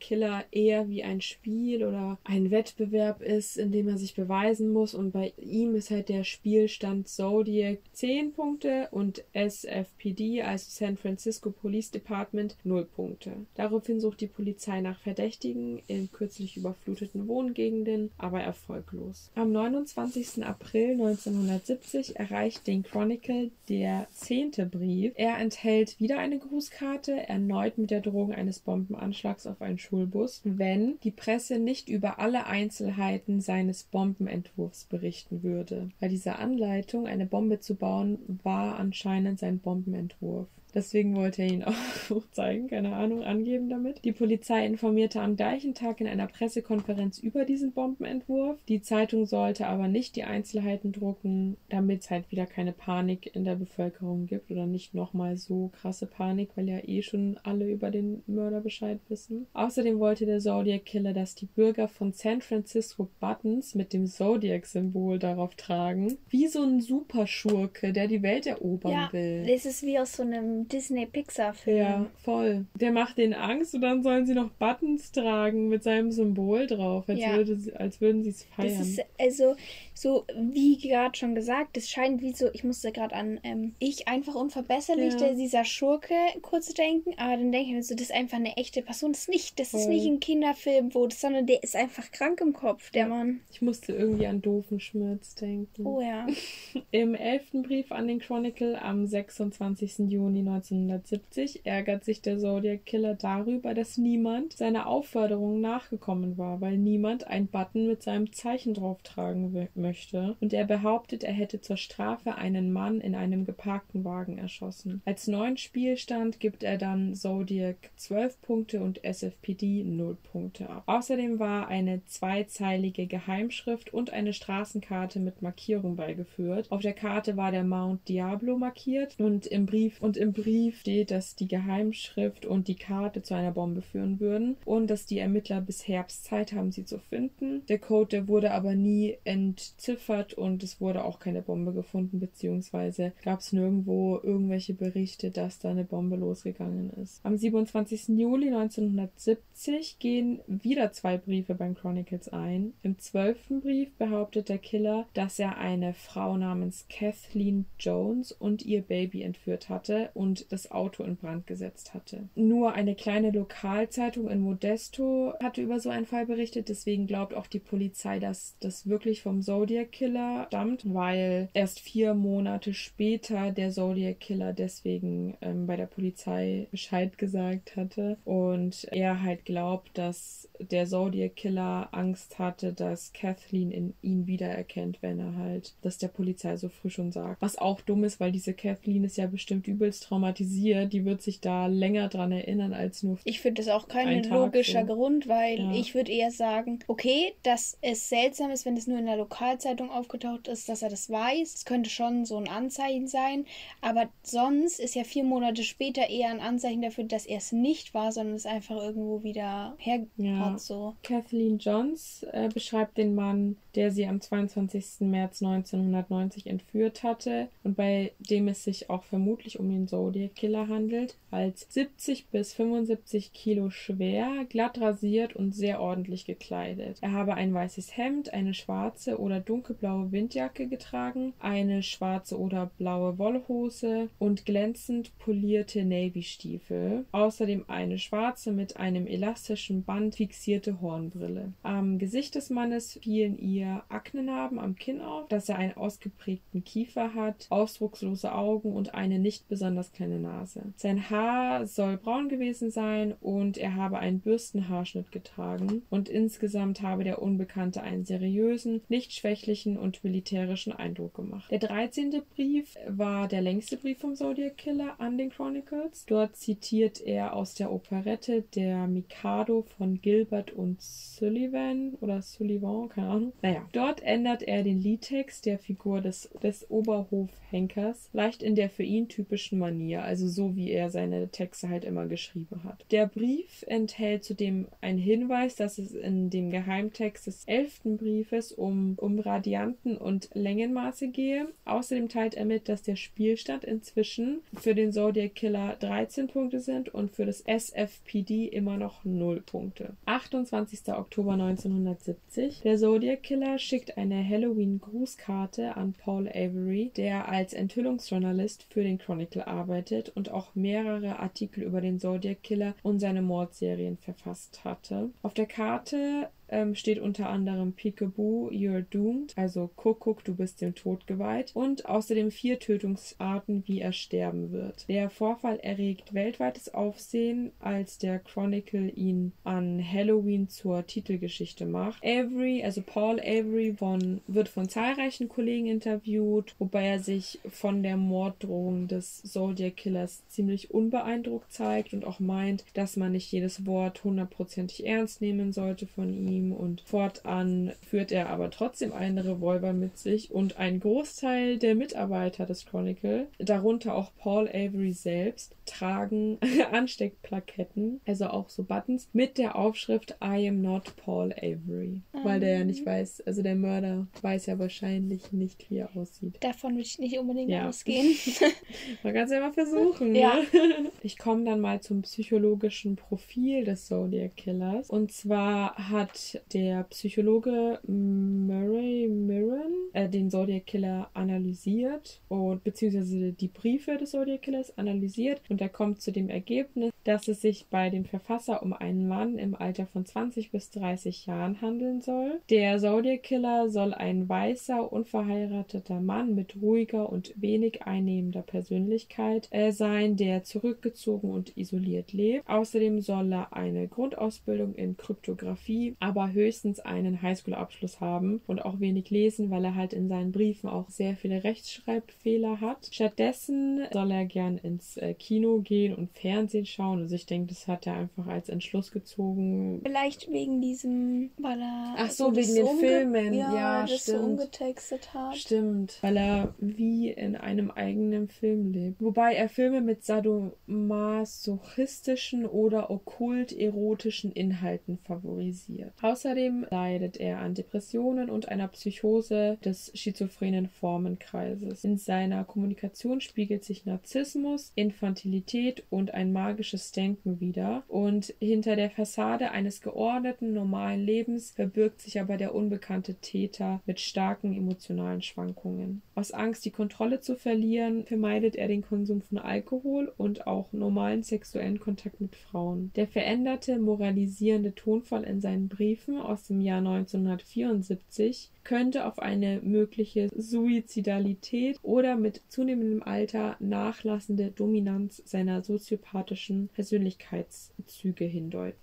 Killer eher wie ein Spiel oder ein Wettbewerb ist, in dem er sich beweisen muss und bei ihm ist halt der Spielstand Zodiac 10 Punkte und SFPD, also San Francisco Police Department, 0 Punkte. Daraufhin sucht die Polizei nach Verdächtigen in kürzlich überfluteten Wohngegenden, aber erfolglos. Am 29. April 1970 erreicht den Chronicle der zehnte Brief. Er enthält wieder eine Grußkarte, erneut mit der Drohung eines Bombenanschlags auf einen Schulbus, wenn die Presse nicht über alle Einzelheiten seines Bombenentwurfs berichten würde. Bei dieser Anleitung, eine Bombe zu bauen, war anscheinend sein Bombenentwurf. Deswegen wollte er ihn auch zeigen, keine Ahnung, angeben damit. Die Polizei informierte am gleichen Tag in einer Pressekonferenz über diesen Bombenentwurf. Die Zeitung sollte aber nicht die Einzelheiten drucken, damit es halt wieder keine Panik in der Bevölkerung gibt oder nicht nochmal so krasse Panik, weil ja eh schon alle über den Mörder Bescheid wissen. Außerdem wollte der Zodiac Killer, dass die Bürger von San Francisco Buttons mit dem Zodiac-Symbol darauf tragen. Wie so ein Superschurke, der die Welt erobern Ja, will. das ist wie aus so einem Disney-Pixar-Film. Ja, voll. Der macht denen Angst und dann sollen sie noch Buttons tragen mit seinem Symbol drauf, als, Ja. würde als würden sie es feiern. Das ist also so, wie gerade schon gesagt, das scheint wie so, ich musste gerade an ähm, ich einfach unverbesserlich, Ja. der, dieser Schurke kurz denken, aber dann denke ich mir so, das ist einfach eine echte Person. Das ist nicht, das ist Voll. nicht ein Kinderfilm, wo das, sondern der ist einfach krank im Kopf, der Ja. Mann. ich musste irgendwie an Doofenschmerz denken. Oh ja. Im elften Brief an den Chronicle am 26. Juni 1970 ärgert sich der Zodiac Killer darüber, dass niemand seiner Aufforderung nachgekommen war, weil niemand ein Button mit seinem Zeichen drauf tragen möchte. Und er behauptet, er hätte zur Strafe einen Mann in einem geparkten Wagen erschossen. Als neuen Spielstand gibt er dann Zodiac 12 Punkte und SFPD 0 Punkte ab. Außerdem war eine zweizeilige Geheimschrift und eine Straßenkarte mit Markierung beigeführt. Auf der Karte war der Mount Diablo markiert und im Brief und im Brief steht, dass die Geheimschrift und die Karte zu einer Bombe führen würden und dass die Ermittler bis Herbst Zeit haben, sie zu finden. Der Code, der wurde aber nie entziffert und es wurde auch keine Bombe gefunden, beziehungsweise gab es nirgendwo irgendwelche Berichte, dass da eine Bombe losgegangen ist. Am 27. Juli 1970 gehen wieder zwei Briefe beim Chronicles ein. Im zwölften Brief behauptet der Killer, dass er eine Frau namens Kathleen Jones und ihr Baby entführt hatte und das Auto in Brand gesetzt hatte. Nur eine kleine Lokalzeitung in Modesto hatte über so einen Fall berichtet, deswegen glaubt auch die Polizei, dass das wirklich vom Zodiac Killer stammt, weil erst vier Monate später der Zodiac Killer deswegen ähm, bei der Polizei Bescheid gesagt hatte und er halt glaubt, dass der Zodiac Killer Angst hatte, dass Kathleen in ihn wiedererkennt, wenn er halt das der Polizei so früh schon sagt. Was auch dumm ist, weil diese Kathleen ist ja bestimmt übelst traumatisiert. Die wird sich da länger dran erinnern als nur. Ich finde das auch kein logischer so. Grund, weil ja. ich würde eher sagen, okay, dass es seltsam ist, wenn es nur in der Lokalzeitung aufgetaucht ist, dass er das weiß. Es könnte schon so ein Anzeichen sein. Aber sonst ist ja vier Monate später eher ein Anzeichen dafür, dass er es nicht war, sondern es einfach irgendwo wieder her ja. hat. So. Kathleen Johns äh, beschreibt den Mann, der sie am 22. März 1990 entführt hatte und bei dem es sich auch vermutlich um den Zodiac Killer handelt, als 70 bis 75 Kilo schwer, glatt rasiert und sehr ordentlich gekleidet. Er habe ein weißes Hemd, eine schwarze oder dunkelblaue Windjacke getragen, eine schwarze oder blaue Wollhose und glänzend polierte Navy-Stiefel, außerdem eine schwarze mit einem elastischen Band fixierte Hornbrille. Am Gesicht des Mannes fielen ihr Aknenarben am Kinn auf, dass er einen ausgeprägten Kiefer hat, ausdruckslose Augen und eine nicht besonders kleine Nase. Sein Haar soll braun gewesen sein und er habe einen Bürstenhaarschnitt getragen und insgesamt habe der Unbekannte einen seriösen, nicht schwächlichen und militärischen Eindruck gemacht. Der 13. Brief war der längste Brief vom Zodiac Killer an den Chronicles. Dort zitiert er aus der Operette Der Mikado von Gilbert und Sullivan oder Sullivan, keine Ahnung. Naja, dort ändert er den Liedtext der Figur des, des Oberhofhenkers leicht in der für ihn typischen Manier, also so wie er seine Texte halt immer geschrieben hat. Der Brief enthält zudem einen Hinweis, dass es in dem Geheimtext des elften Briefes um, um Radianten und Längenmaße gehe. Außerdem teilt er mit, dass der Spielstand inzwischen für den Zodiac Killer 13 Punkte sind und für das SFPD immer noch 0 Punkte. 28. Oktober 1970. Der Zodiac Killer schickt eine Halloween-Grußkarte an Paul Avery, der als Enthüllungsjournalist für den Chronicle arbeitet und auch mehrere Artikel über den Zodiac Killer und seine Mordserien verfasst hatte. Auf der Karte ähm, steht unter anderem Peekaboo, You're Doomed, also Kuckuck, du bist dem Tod geweiht und außerdem vier Tötungsarten, wie er sterben wird. Der Vorfall erregt weltweites Aufsehen, als der Chronicle ihn an Halloween zur Titelgeschichte macht. Avery, also Paul Avery, von, wird von zahlreichen Kollegen interviewt, wobei er sich von der Morddrohung des Zodiac Killers ziemlich unbeeindruckt zeigt und auch meint, dass man nicht jedes Wort hundertprozentig ernst nehmen sollte von ihm ihm und fortan führt er aber trotzdem einen Revolver mit sich und ein Großteil der Mitarbeiter des Chronicle, darunter auch Paul Avery selbst, tragen Ansteckplaketten, also auch so Buttons mit der Aufschrift I am not Paul Avery, um. weil der ja nicht weiß, also der Mörder weiß ja wahrscheinlich nicht, wie er aussieht. Davon würde ich nicht unbedingt ja. ausgehen. Man kann es ja mal versuchen. Ja. Ne? Ich komme dann mal zum psychologischen Profil des Zodiac Killers und zwar hat der Psychologe Murray Mirren äh, den Zodiac Killer analysiert und beziehungsweise die Briefe des Zodiac Killers analysiert und er kommt zu dem Ergebnis, dass es sich bei dem Verfasser um einen Mann im Alter von 20 bis 30 Jahren handeln soll. Der Zodiac Killer soll ein weißer, unverheirateter Mann mit ruhiger und wenig einnehmender Persönlichkeit äh, sein, der zurückgezogen und isoliert lebt. Außerdem soll er eine Grundausbildung in Kryptographie, aber aber höchstens einen Highschool-Abschluss haben und auch wenig lesen, weil er halt in seinen Briefen auch sehr viele Rechtschreibfehler hat. Stattdessen soll er gern ins äh, Kino gehen und Fernsehen schauen. Also ich denke, das hat er einfach als Entschluss gezogen. Vielleicht wegen diesem, weil er Ach so, wegen den Filmen, ja, ja das stimmt. so umgetextet hat. Stimmt, weil er wie in einem eigenen Film lebt. Wobei er Filme mit sadomasochistischen oder okkult erotischen Inhalten favorisiert. Außerdem leidet er an Depressionen und einer Psychose des schizophrenen Formenkreises. In seiner Kommunikation spiegelt sich Narzissmus, Infantilität und ein magisches Denken wider. Und hinter der Fassade eines geordneten, normalen Lebens verbirgt sich aber der unbekannte Täter mit starken emotionalen Schwankungen. Aus Angst, die Kontrolle zu verlieren, vermeidet er den Konsum von Alkohol und auch normalen sexuellen Kontakt mit Frauen. Der veränderte, moralisierende Tonfall in seinen Briefen Briefen aus dem Jahr 1974 könnte auf eine mögliche Suizidalität oder mit zunehmendem Alter nachlassende Dominanz seiner soziopathischen Persönlichkeitszüge hindeuten.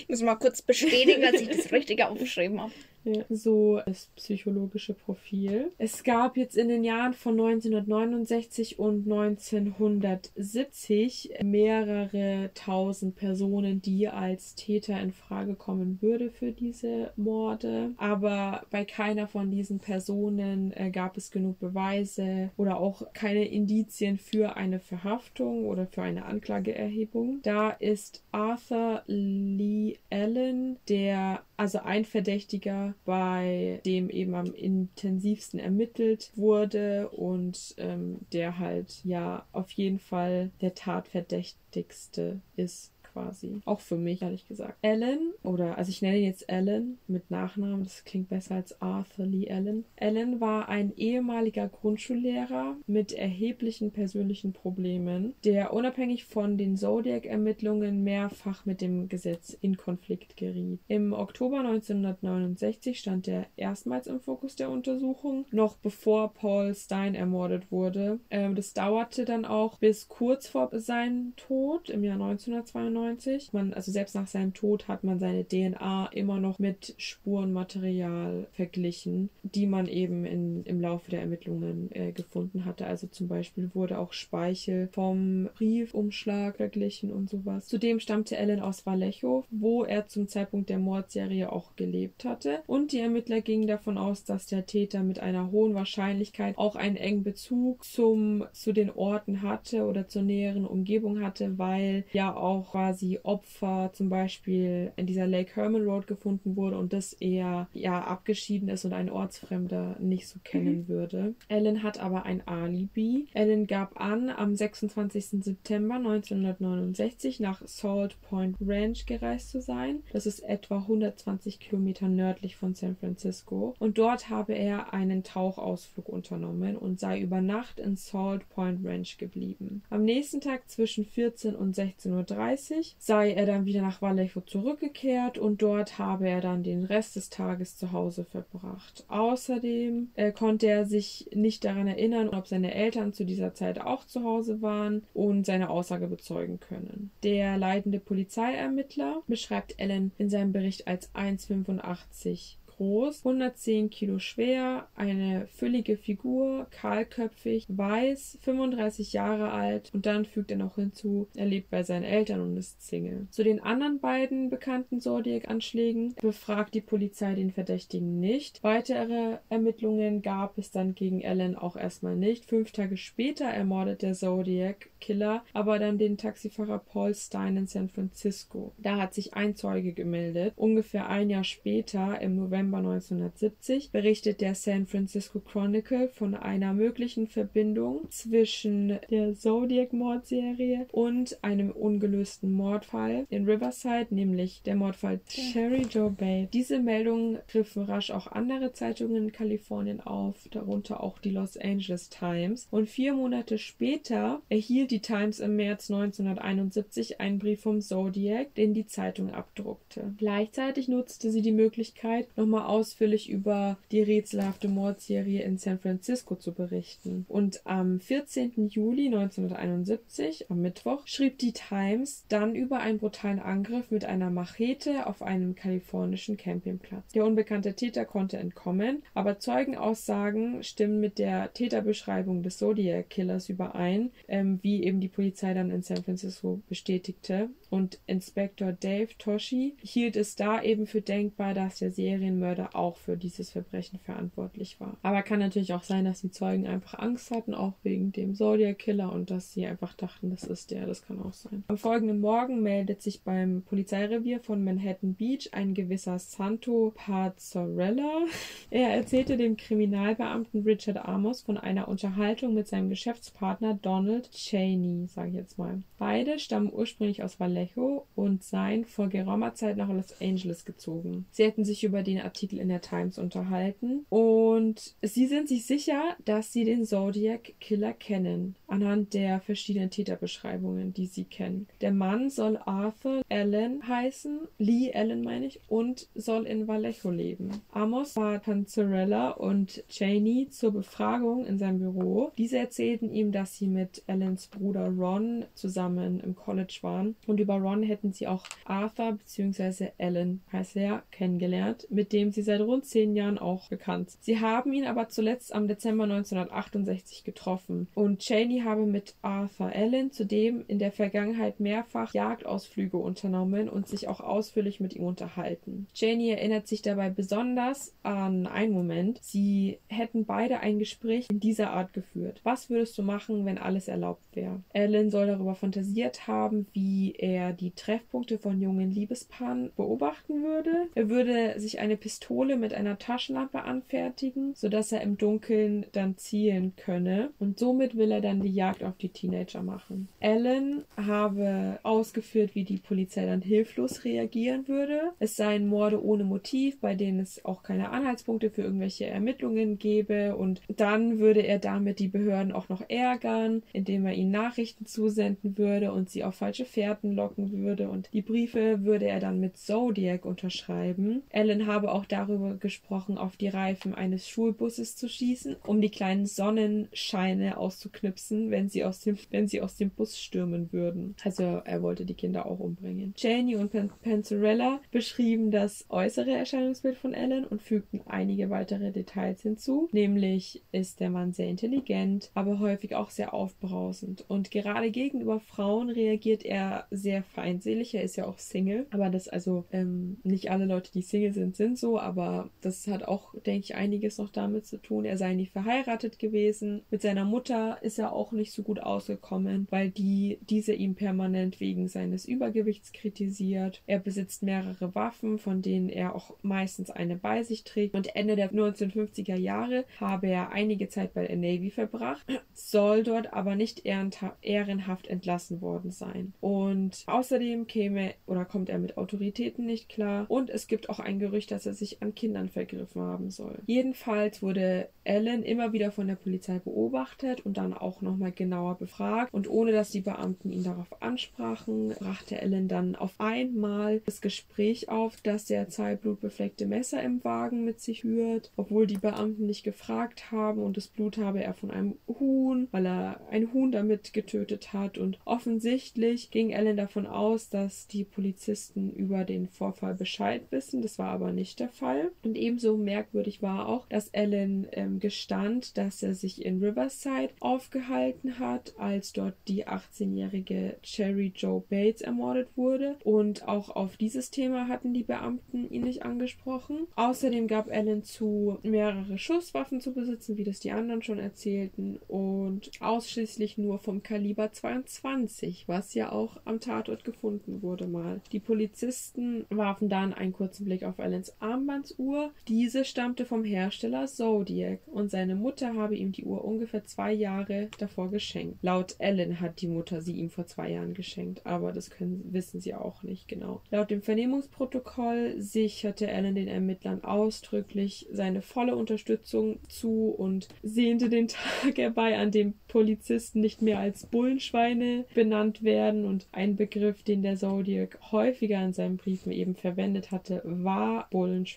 Ich muss mal kurz bestätigen, dass ich das Richtige aufgeschrieben habe. Ja, so das psychologische Profil. Es gab jetzt in den Jahren von 1969 und 1970 mehrere tausend Personen, die als Täter in Frage kommen würde für diese Morde. Aber bei keiner von diesen Personen äh, gab es genug Beweise oder auch keine Indizien für eine Verhaftung oder für eine Anklageerhebung. Da ist Arthur Lee Allen, der also ein Verdächtiger, bei dem eben am intensivsten ermittelt wurde und ähm, der halt ja auf jeden Fall der Tatverdächtigste ist quasi. Auch für mich, ehrlich gesagt. Alan, oder also ich nenne ihn jetzt Alan mit Nachnamen, das klingt besser als Arthur Lee Allen. Alan war ein ehemaliger Grundschullehrer mit erheblichen persönlichen Problemen, der unabhängig von den Zodiac-Ermittlungen mehrfach mit dem Gesetz in Konflikt geriet. Im Oktober 1969 stand er erstmals im Fokus der Untersuchung, noch bevor Paul Stein ermordet wurde. Ähm, das dauerte dann auch bis kurz vor seinem Tod im Jahr 1992 1995. Man, also selbst nach seinem Tod hat man seine DNA immer noch mit Spurenmaterial verglichen, die man eben in, im Laufe der Ermittlungen äh, gefunden hatte. Also zum Beispiel wurde auch Speichel vom Briefumschlag verglichen und sowas. Zudem stammte Alan aus Vallejo, wo er zum Zeitpunkt der Mordserie auch gelebt hatte. Und die Ermittler gingen davon aus, dass der Täter mit einer hohen Wahrscheinlichkeit auch einen engen Bezug zum, zu den Orten hatte oder zur näheren Umgebung hatte, weil ja auch quasi Opfer zum Beispiel in dieser Lake Herman Road gefunden wurde und das eher ja abgeschieden ist und ein Ortsfremder nicht so kennen mhm. würde. Ellen hat aber ein Alibi. Ellen gab an, am 26. September 1969 nach Salt Point Ranch gereist zu sein. Das ist etwa 120 Kilometer nördlich von San Francisco. Und dort habe er einen Tauchausflug unternommen und sei über Nacht in Salt Point Ranch geblieben. Am nächsten Tag zwischen 14 und 16.30 Uhr sei er dann wieder nach Vallejo zurückgekehrt und dort habe er dann den Rest des Tages zu Hause verbracht. Außerdem äh, konnte er sich nicht daran erinnern, ob seine Eltern zu dieser Zeit auch zu Hause waren und seine Aussage bezeugen können. Der leitende Polizeiermittler beschreibt Ellen in seinem Bericht als 1,85 groß, 110 Kilo schwer, eine füllige Figur, kahlköpfig, weiß, 35 Jahre alt und dann fügt er noch hinzu, er lebt bei seinen Eltern und ist Single. Zu den anderen beiden bekannten Zodiac-Anschlägen befragt die Polizei den Verdächtigen nicht. Weitere Ermittlungen gab es dann gegen Alan auch erstmal nicht. Fünf Tage später ermordet der Zodiac-Killer aber dann den Taxifahrer Paul Stein in San Francisco. Da hat sich ein Zeuge gemeldet. Ungefähr ein Jahr später, im November November 1970 berichtet der San Francisco Chronicle von einer möglichen Verbindung zwischen der Zodiac-Mordserie und einem ungelösten Mordfall in Riverside, nämlich der Mordfall Cherry Joe Bay. Diese Meldungen griffen rasch auch andere Zeitungen in Kalifornien auf, darunter auch die Los Angeles Times. Und vier Monate später erhielt die Times im März 1971 einen Brief vom Zodiac, den die Zeitung abdruckte. Gleichzeitig nutzte sie die Möglichkeit, nochmal nochmal ausführlich über die rätselhafte Mordserie in San Francisco zu berichten. Und am 14. Juli 1971, am Mittwoch, schrieb die Times dann über einen brutalen Angriff mit einer Machete auf einem kalifornischen Campingplatz. Der unbekannte Täter konnte entkommen, aber Zeugenaussagen stimmen mit der Täterbeschreibung des Zodiac Killers überein, ähm, wie eben die Polizei dann in San Francisco bestätigte. Und Inspektor Dave Toshi hielt es da eben für denkbar, dass der Serienmörder Mörder auch für dieses Verbrechen verantwortlich war. Aber kann natürlich auch sein, dass die Zeugen einfach Angst hatten, auch wegen dem Zodiac Killer und dass sie einfach dachten, das ist der. Das kann auch sein. Am folgenden Morgen meldet sich beim Polizeirevier von Manhattan Beach ein gewisser Santo Pazzarella. Er erzählte dem Kriminalbeamten Richard Amos von einer Unterhaltung mit seinem Geschäftspartner Donald Cheney, sage ich jetzt mal. Beide stammen ursprünglich aus Vallejo und seien vor geraumer Zeit nach Los Angeles gezogen. Sie hätten sich über den Artikel in der Times unterhalten und sie sind sich sicher, dass sie den Zodiac Killer kennen, anhand der verschiedenen Täterbeschreibungen, die sie kennen. Der Mann soll Arthur Allen heißen, Lee Allen meine ich, und soll in Vallejo leben. Amos bat Panzarella und Cheney zur Befragung in seinem Büro. Diese erzählten ihm, dass sie mit Allens Bruder Ron zusammen im College waren und über Ron hätten sie auch Arthur bzw. Allen heißt er kennengelernt, mit dem dem sie seit rund zehn Jahren auch bekannt. Sie haben ihn aber zuletzt am Dezember 1968 getroffen und Cheney habe mit Arthur Allen zudem in der Vergangenheit mehrfach Jagdausflüge unternommen und sich auch ausführlich mit ihm unterhalten. Cheney erinnert sich dabei besonders an einen Moment. Sie hätten beide ein Gespräch in dieser Art geführt. Was würdest du machen, wenn alles erlaubt wäre? Allen soll darüber fantasiert haben, wie er die Treffpunkte von jungen Liebespaaren beobachten würde. Er würde sich eine Pistole mit einer Taschenlampe anfertigen, sodass er im Dunkeln dann zielen könne. Und somit will er dann die Jagd auf die Teenager machen. Allen habe ausgeführt, wie die Polizei dann hilflos reagieren würde. Es seien Morde ohne Motiv, bei denen es auch keine Anhaltspunkte für irgendwelche Ermittlungen gäbe. Und dann würde er damit die Behörden auch noch ärgern, indem er ihnen Nachrichten zusenden würde und sie auf falsche Fährten locken würde. Und die Briefe würde er dann mit Zodiac unterschreiben. Ellen habe auch darüber gesprochen, auf die Reifen eines Schulbusses zu schießen, um die kleinen Sonnenscheine auszuknipsen, wenn sie aus dem, wenn sie aus dem Bus stürmen würden. Also er wollte die Kinder auch umbringen. Janie und Pen Panzarella beschrieben das äußere Erscheinungsbild von Ellen und fügten einige weitere Details hinzu. Nämlich ist der Mann sehr intelligent, aber häufig auch sehr aufbrausend. Und gerade gegenüber Frauen reagiert er sehr feindselig. Er ist ja auch Single. Aber das also ähm, nicht alle Leute, die Single sind, sind so. Aber das hat auch, denke ich, einiges noch damit zu tun. Er sei nie verheiratet gewesen. Mit seiner Mutter ist er auch nicht so gut ausgekommen, weil die diese ihm permanent wegen seines Übergewichts kritisiert. Er besitzt mehrere Waffen, von denen er auch meistens eine bei sich trägt. Und Ende der 1950er Jahre habe er einige Zeit bei der Navy verbracht, soll dort aber nicht ehrenhaft entlassen worden sein. Und außerdem käme oder kommt er mit Autoritäten nicht klar. Und es gibt auch ein Gerücht, dass er sich an Kindern vergriffen haben soll. Jedenfalls wurde Allen immer wieder von der Polizei beobachtet und dann auch nochmal genauer befragt. Und ohne dass die Beamten ihn darauf ansprachen, brachte Allen dann auf einmal das Gespräch auf, dass der blutbefleckte Messer im Wagen mit sich führt, obwohl die Beamten nicht gefragt haben und das Blut habe er von einem Huhn, weil er ein Huhn damit getötet hat. Und offensichtlich ging Allen davon aus, dass die Polizisten über den Vorfall Bescheid wissen. Das war aber nicht der Fall. Und ebenso merkwürdig war auch, dass Allen ähm, gestand, dass er sich in Riverside aufgehalten hat, als dort die 18-jährige Cherry Joe Bates ermordet wurde. Und auch auf dieses Thema hatten die Beamten ihn nicht angesprochen. Außerdem gab Allen zu, mehrere Schusswaffen zu besitzen, wie das die anderen schon erzählten, und ausschließlich nur vom Kaliber 22, was ja auch am Tatort gefunden wurde mal. Die Polizisten warfen dann einen kurzen Blick auf Allens Armbandsuhr. Diese stammte vom Hersteller Zodiac und seine Mutter habe ihm die Uhr ungefähr zwei Jahre davor geschenkt. Laut Allen hat die Mutter sie ihm vor zwei Jahren geschenkt, aber das können, wissen sie auch nicht genau. Laut dem Vernehmungsprotokoll sicherte Allen den Ermittlern ausdrücklich seine volle Unterstützung zu und sehnte den Tag herbei, an dem Polizisten nicht mehr als Bullenschweine benannt werden. Und ein Begriff, den der Zodiac häufiger in seinen Briefen eben verwendet hatte, war Bullenschweine.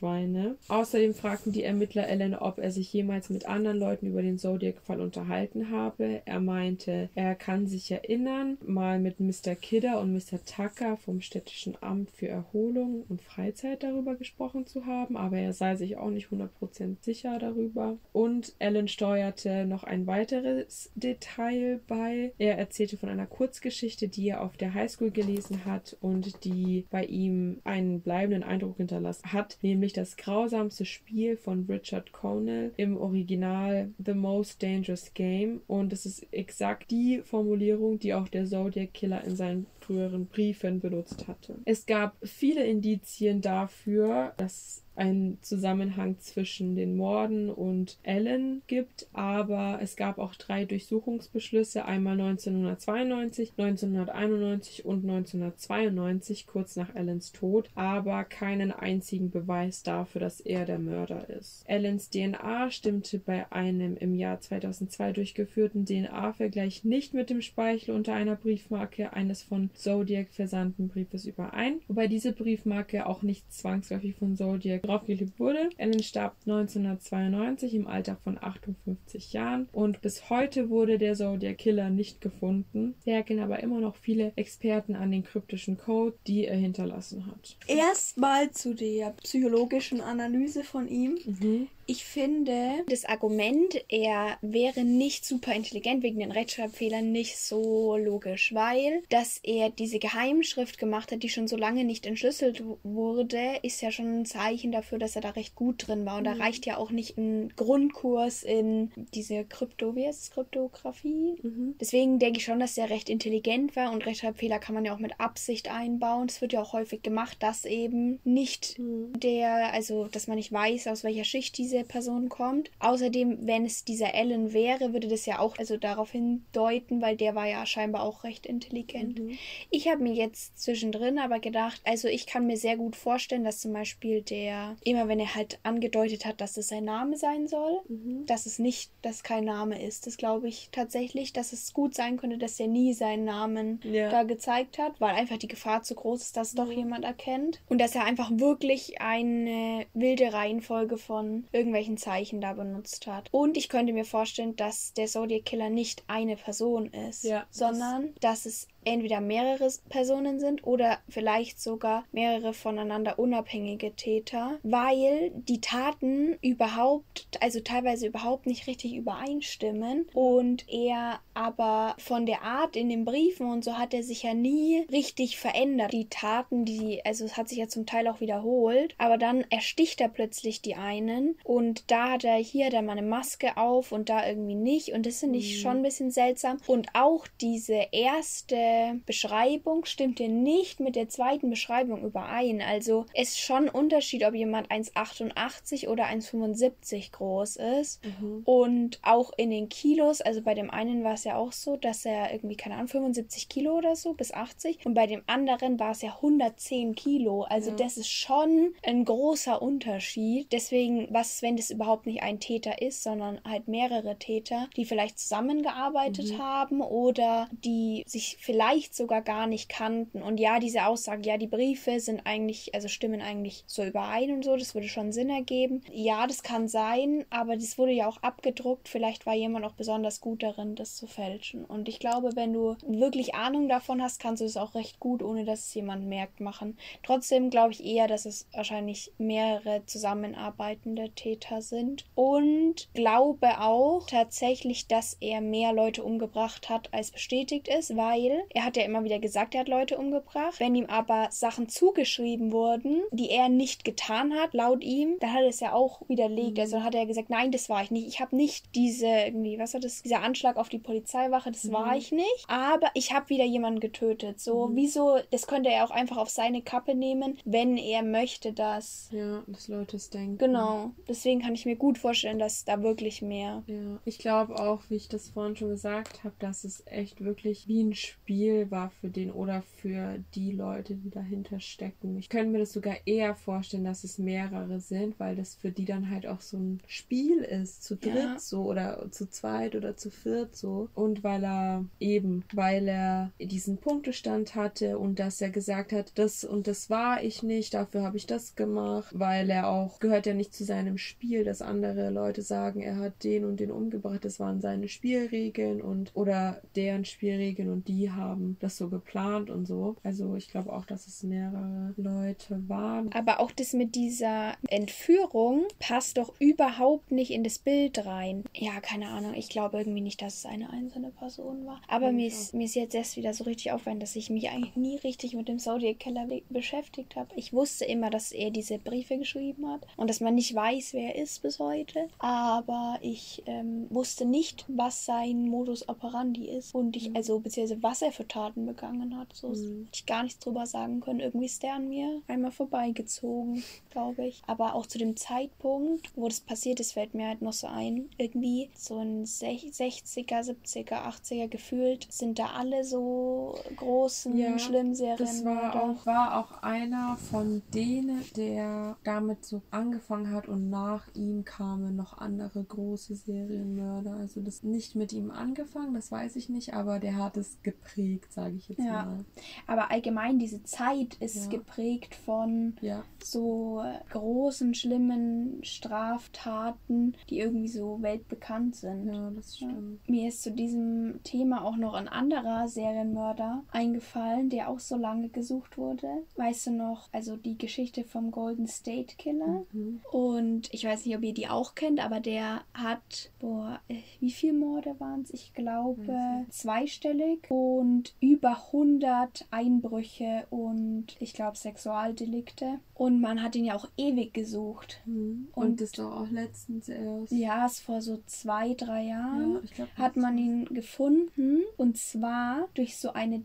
Außerdem fragten die Ermittler Ellen, ob er sich jemals mit anderen Leuten über den Zodiac-Fall unterhalten habe. Er meinte, er kann sich erinnern, mal mit Mr. Kidder und Mr. Tucker vom städtischen Amt für Erholung und Freizeit darüber gesprochen zu haben, aber er sei sich auch nicht 100% sicher darüber. Und Ellen steuerte noch ein weiteres Detail bei. Er erzählte von einer Kurzgeschichte, die er auf der Highschool gelesen hat und die bei ihm einen bleibenden Eindruck hinterlassen hat, nämlich das grausamste Spiel von Richard Connell im Original The Most Dangerous Game. Und es ist exakt die Formulierung, die auch der Zodiac Killer in seinen früheren Briefen benutzt hatte. Es gab viele Indizien dafür, dass einen Zusammenhang zwischen den Morden und Ellen gibt, aber es gab auch drei Durchsuchungsbeschlüsse, einmal 1992, 1991 und 1992, kurz nach Ellens Tod, aber keinen einzigen Beweis dafür, dass er der Mörder ist. Ellens DNA stimmte bei einem im Jahr 2002 durchgeführten DNA-Vergleich nicht mit dem Speichel unter einer Briefmarke eines von Zodiac versandten Briefes überein, wobei diese Briefmarke auch nicht zwangsläufig von Zodiac draufgeklebt wurde. Ellen starb 1992 im Alter von 58 Jahren und bis heute wurde der Zodiac Killer nicht gefunden. Werkeln aber immer noch viele Experten an den kryptischen Code, die er hinterlassen hat. Erstmal zu der psychologischen Analyse von ihm. Mhm. Ich finde das Argument, er wäre nicht super intelligent wegen den Rechtschreibfehlern nicht so logisch, weil dass er diese Geheimschrift gemacht hat, die schon so lange nicht entschlüsselt wurde, ist ja schon ein Zeichen dafür, dass er da recht gut drin war. Und da reicht ja auch nicht ein Grundkurs in diese Krypto, wie heißt es, Kryptographie. Deswegen denke ich schon, dass er recht intelligent war und Rechtschreibfehler kann man ja auch mit Absicht einbauen. Es wird ja auch häufig gemacht, dass eben nicht der, also dass man nicht weiß, aus welcher Schicht diese Person kommt. Außerdem, wenn es dieser Ellen wäre, würde das ja auch also darauf hindeuten, weil der war ja scheinbar auch recht intelligent. Ich habe mir jetzt zwischendrin aber gedacht, also ich kann mir sehr gut vorstellen, dass zum Beispiel der, immer wenn er halt angedeutet hat, dass es sein Name sein soll, dass es nicht, dass kein Name ist. Das glaube ich tatsächlich, dass es gut sein könnte, dass er nie seinen Namen Ja. da gezeigt hat, weil einfach die Gefahr zu groß ist, dass doch jemand erkennt. Und dass er einfach wirklich eine wilde Reihenfolge von irgendwelchen Zeichen da benutzt hat. Und ich könnte mir vorstellen, dass der Zodiac Killer nicht eine Person ist, Ja, das- sondern dass es entweder mehrere Personen sind oder vielleicht sogar mehrere voneinander unabhängige Täter, weil die Taten überhaupt, also teilweise überhaupt nicht richtig übereinstimmen und er aber von der Art in den Briefen und so hat er sich ja nie richtig verändert. Die Taten, die, also es hat sich ja zum Teil auch wiederholt, aber dann ersticht er plötzlich die einen und da hat er hier dann mal eine Maske auf und da irgendwie nicht und das finde ich schon ein bisschen seltsam und auch diese erste Beschreibung stimmte nicht mit der zweiten Beschreibung überein. Also ist schon ein Unterschied, ob jemand 1,88 oder 1,75 groß ist. Und auch in den Kilos, also bei dem einen war es ja auch so, dass er irgendwie, keine Ahnung, 75 Kilo oder so bis 80. Und bei dem anderen war es ja 110 Kilo. Also das ist schon ein großer Unterschied. Deswegen, was, wenn das überhaupt nicht ein Täter ist, sondern halt mehrere Täter, die vielleicht zusammengearbeitet haben oder die sich vielleicht sogar gar nicht kannten. Und ja, diese Aussage, ja, die Briefe sind eigentlich, also stimmen eigentlich so überein und so, das würde schon Sinn ergeben. Ja, das kann sein, aber das wurde ja auch abgedruckt. Vielleicht war jemand auch besonders gut darin, das zu fälschen. Und ich glaube, wenn du wirklich Ahnung davon hast, kannst du es auch recht gut, ohne dass es jemand merkt, machen. Trotzdem glaube ich eher, dass es wahrscheinlich mehrere zusammenarbeitende Täter sind. Und glaube auch tatsächlich, dass er mehr Leute umgebracht hat, als bestätigt ist, weil er hat ja immer wieder gesagt, er hat Leute umgebracht. Wenn ihm aber Sachen zugeschrieben wurden, die er nicht getan hat, laut ihm, dann hat er es ja auch widerlegt. Also dann hat er gesagt, nein, das war ich nicht. Ich habe nicht diese irgendwie, was war das, dieser Anschlag auf die Polizeiwache, das war ich nicht. Aber ich habe wieder jemanden getötet. So, wieso, das könnte er auch einfach auf seine Kappe nehmen, wenn er möchte, dass. Ja, dass Leute es denken. Genau. Deswegen kann ich mir gut vorstellen, dass da wirklich mehr. Ja, ich glaube auch, wie ich das vorhin schon gesagt habe, dass es echt wirklich wie ein Spiel war für den oder für die Leute, die dahinter stecken. Ich könnte mir das sogar eher vorstellen, dass es mehrere sind, weil das für die dann halt auch so ein Spiel ist, zu dritt Ja. so oder zu zweit oder zu viert so. Und weil er eben, weil er diesen Punktestand hatte und dass er gesagt hat, das und das war ich nicht, dafür habe ich das gemacht, weil er auch gehört ja nicht zu seinem Spiel, dass andere Leute sagen, er hat den und den umgebracht, das waren seine Spielregeln und oder deren Spielregeln und die haben das so geplant und so. Also ich glaube auch, dass es mehrere Leute waren. Aber auch das mit dieser Entführung passt doch überhaupt nicht in das Bild rein. Ja, keine Ahnung. Ich glaube irgendwie nicht, dass es eine einzelne Person war. Aber mir ist, mir ist jetzt erst wieder so richtig aufgefallen, dass ich mich eigentlich nie richtig mit dem be beschäftigt habe. Ich wusste immer, dass er diese Briefe geschrieben hat und dass man nicht weiß, wer er ist bis heute. Aber ich ähm, wusste nicht, was sein Modus operandi ist. Und ich, also, beziehungsweise was er für Taten begangen hat. So Mhm. hätte ich gar nichts drüber sagen können. Irgendwie ist der an mir einmal vorbeigezogen, glaube ich. Aber auch zu dem Zeitpunkt, wo das passiert ist, fällt mir halt noch so ein. Irgendwie so ein Sech- 60er, 70er, 80er gefühlt sind da alle so großen, Ja, schlimmen Serien. Das war auch, war auch einer von denen, der damit so angefangen hat und nach ihm kamen noch andere große Serienmörder. Also das nicht mit ihm angefangen, das weiß ich nicht, aber der hat es geprägt. Geprägt, sage ich jetzt Ja. mal. Aber allgemein, diese Zeit ist Ja. geprägt von Ja, so großen, schlimmen Straftaten, die irgendwie so weltbekannt sind. ja, das stimmt. Mir ist zu diesem Thema auch noch ein anderer Serienmörder eingefallen, der auch so lange gesucht wurde. Weißt du noch, also die Geschichte vom Golden State Killer? Mhm. Und ich weiß nicht, ob ihr die auch kennt, aber der hat, boah, äh, wie viele Morde waren es? Ich glaube zweistellig und über 100 Einbrüche und ich glaube Sexualdelikte. Und man hat ihn ja auch ewig gesucht. Mhm. Und- Und, das doch auch letztens erst. Ja, es vor so zwei, drei Jahren. Ja, ich glaub, hat man ihn gefunden und zwar durch so eine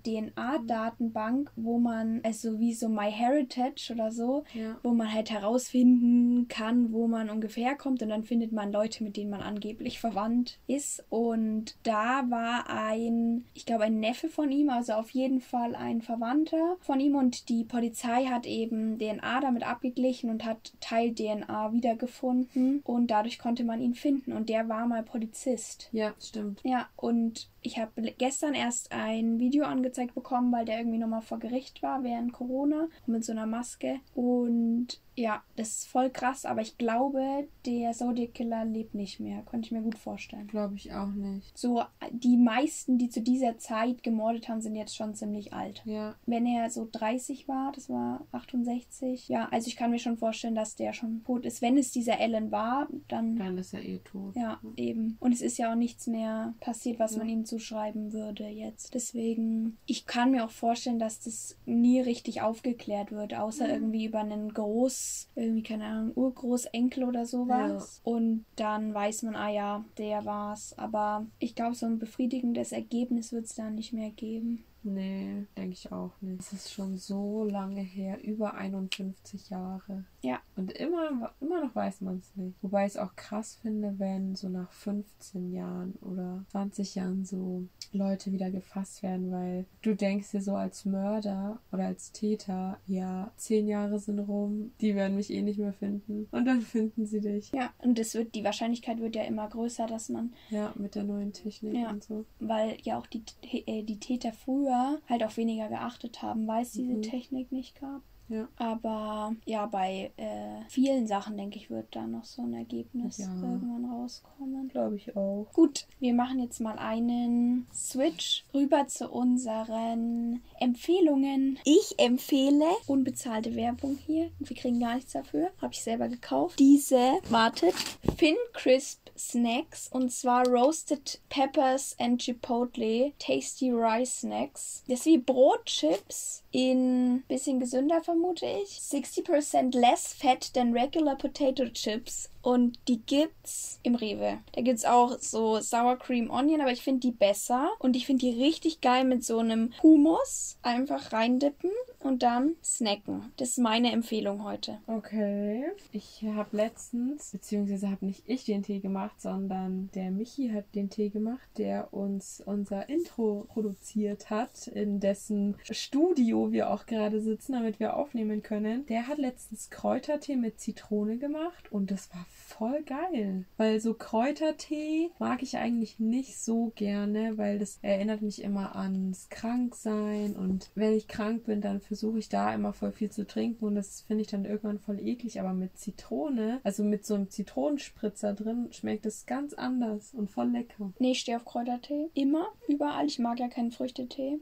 DNA-Datenbank, wo man, also wie so MyHeritage oder so, Ja. wo man halt herausfinden kann, wo man ungefähr kommt und dann findet man Leute, mit denen man angeblich verwandt ist. Und da war ein, ich glaube, ein Neffe von ihm, also auf jeden Fall ein Verwandter von ihm und die Polizei hat eben DNA damit abgeglichen und hat Teil-DNA wiedergefunden und dadurch konnte man ihn finden und der war mal Polizist. Ja, stimmt. Ja, und ich habe gestern erst ein Video angezeigt bekommen, weil der irgendwie nochmal vor Gericht war während Corona mit so einer Maske. Und ja, das ist voll krass, aber ich glaube, der Zodiac Killer lebt nicht mehr. Konnte ich mir gut vorstellen. Glaube ich auch nicht. So, die meisten, die zu dieser Zeit gemordet haben, sind jetzt schon ziemlich alt. Ja, Wenn er so 30 war, das war 68. Ja, also ich kann mir schon vorstellen, dass der schon tot ist. Wenn es dieser Ellen war, dann dann ist er eh tot. ja, eben. Und es ist ja auch nichts mehr passiert, was Ja. man ihm zuschreiben würde jetzt. Deswegen, ich kann mir auch vorstellen, dass das nie richtig aufgeklärt wird, außer Ja. irgendwie über einen Groß, irgendwie, keine Ahnung, Urgroßenkel oder sowas. Und dann weiß man, ah ja, der war's. Aber ich glaube, so ein befriedigendes Ergebnis wird es da nicht mehr geben. Nee, denke ich auch nicht. Es ist schon so lange her, über 51 Jahre. Ja. Und immer, immer noch weiß man es nicht. Wobei ich es auch krass finde, wenn so nach 15 Jahren oder 20 Jahren so Leute wieder gefasst werden, weil du denkst dir so als Mörder oder als Täter, ja, 10 Jahre sind rum, die werden mich eh nicht mehr finden. Und dann finden sie dich. Ja, und es wird, die Wahrscheinlichkeit wird ja immer größer, dass man Ja, mit der neuen Technik Ja. und so. weil ja auch die, äh, die Täter früher halt auch weniger geachtet haben, weil es diese Mhm. Technik nicht gab. Ja. Aber ja, bei äh, vielen Sachen, denke ich, wird da noch so ein Ergebnis Ja. irgendwann rauskommen. Glaube ich auch. Gut, wir machen jetzt mal einen Switch rüber zu unseren Empfehlungen. Ich empfehle unbezahlte Werbung hier. Wir kriegen gar nichts dafür. Habe ich selber gekauft. Diese, wartet, Fin Crisp Snacks und zwar Roasted Peppers and Chipotle Tasty Rice Snacks. Das ist wie Brotchips in bisschen gesünder vermute ich. 60% less fat than regular potato chips und die gibt's im Rewe. Da gibt's auch so Sour Cream Onion, aber ich finde die besser und ich finde die richtig geil mit so einem Hummus. Einfach reindippen und dann snacken. Das ist meine Empfehlung heute. Okay. Ich habe letztens, beziehungsweise habe nicht ich den Tee gemacht, sondern der Michi hat den Tee gemacht, der uns unser Intro produziert hat, in dessen Studio wir auch gerade sitzen, damit wir aufnehmen können. Der hat letztens Kräutertee mit Zitrone gemacht und das war voll geil. Weil so Kräutertee mag ich eigentlich nicht so gerne, weil das erinnert mich immer ans Kranksein und wenn ich krank bin, dann versuche ich da immer voll viel zu trinken und das finde ich dann irgendwann voll eklig. Aber mit Zitrone, also mit so einem Zitronenspritzer drin, schmeckt es ganz anders und voll lecker. Nee, ich stehe auf Kräutertee. Immer, überall. Ich mag ja keinen Früchtetee.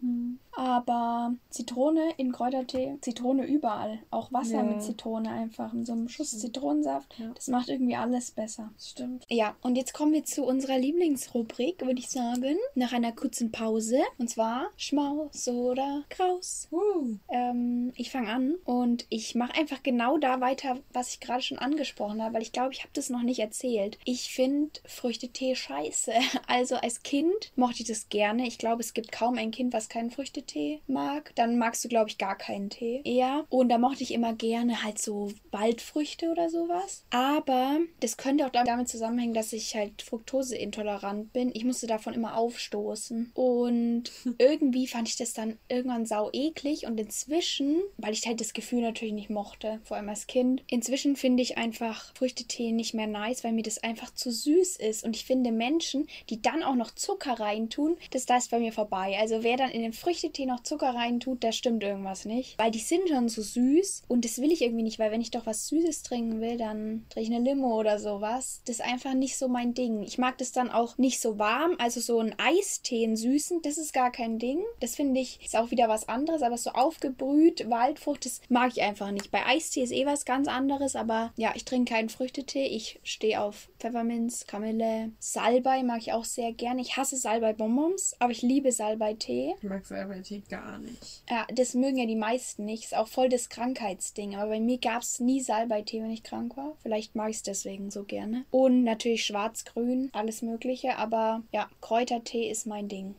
Aber Zitrone in Kräutertee, Zitrone überall. Auch Wasser Ja. mit Zitrone einfach. Mit so einem Schuss Zitronensaft. Ja. Das macht irgendwie alles besser. Stimmt. Ja, und jetzt kommen wir zu unserer Lieblingsrubrik, würde ich sagen. Nach einer kurzen Pause. Und zwar Schmaus oder Kraus. Uh, Ähm, ich fange an und ich mache einfach genau da weiter, was ich gerade schon angesprochen habe, weil ich glaube, ich habe das noch nicht erzählt. Ich finde Früchtetee scheiße. Also als Kind mochte ich das gerne. Ich glaube, es gibt kaum ein Kind, was keinen Früchtetee Früchtetee mag. Dann magst du, glaube ich, gar keinen Tee eher. Und da mochte ich immer gerne halt so Waldfrüchte oder sowas. Aber das könnte auch damit zusammenhängen, dass ich halt fruktoseintolerant bin. Ich musste davon immer aufstoßen. Und irgendwie fand ich das dann irgendwann sau eklig. Und inzwischen, weil ich halt das Gefühl natürlich nicht mochte, vor allem als Kind, inzwischen finde ich einfach Früchtetee nicht mehr nice, weil mir das einfach zu süß ist. Und ich finde Menschen, die dann auch noch Zucker reintun, das da ist bei mir vorbei. Also wer dann in den Früchtetee noch Zucker reintut, da stimmt irgendwas nicht. Weil die sind schon so süß und das will ich irgendwie nicht, weil wenn ich doch was Süßes trinken will, dann trinke ich eine Limo oder sowas. Das ist einfach nicht so mein Ding. Ich mag das dann auch nicht so warm, also so ein Eistee, einen süßen, das ist gar kein Ding. Das finde ich, ist auch wieder was anderes, aber so aufgebrüht, Waldfrucht, das mag ich einfach nicht. Bei Eistee ist eh was ganz anderes, aber ja, ich trinke keinen Früchtetee. Ich stehe auf Pfefferminz, Kamille, Salbei mag ich auch sehr gerne. Ich hasse Salbei-Bonbons, aber ich liebe Salbei-Tee. Ich mag Salbei-Tee gar nicht. Ja, das mögen ja die meisten nicht. Ist auch voll das Krankheitsding. Aber bei mir gab es nie Salbei-Tee, wenn ich krank war. Vielleicht mag ich es deswegen so gerne. Und natürlich schwarz-grün, alles Mögliche. Aber ja, Kräutertee ist mein Ding.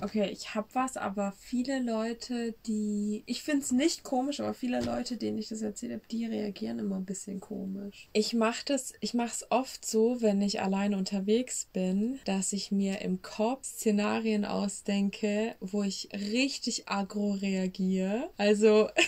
Okay, ich hab was, aber viele Leute, die. Ich find's nicht komisch, aber viele Leute, denen ich das erzählt habe, die reagieren immer ein bisschen komisch. Ich mach das, ich mach's oft so, wenn ich alleine unterwegs bin, dass ich mir im Kopf Szenarien ausdenke, wo ich richtig aggro reagiere. Also.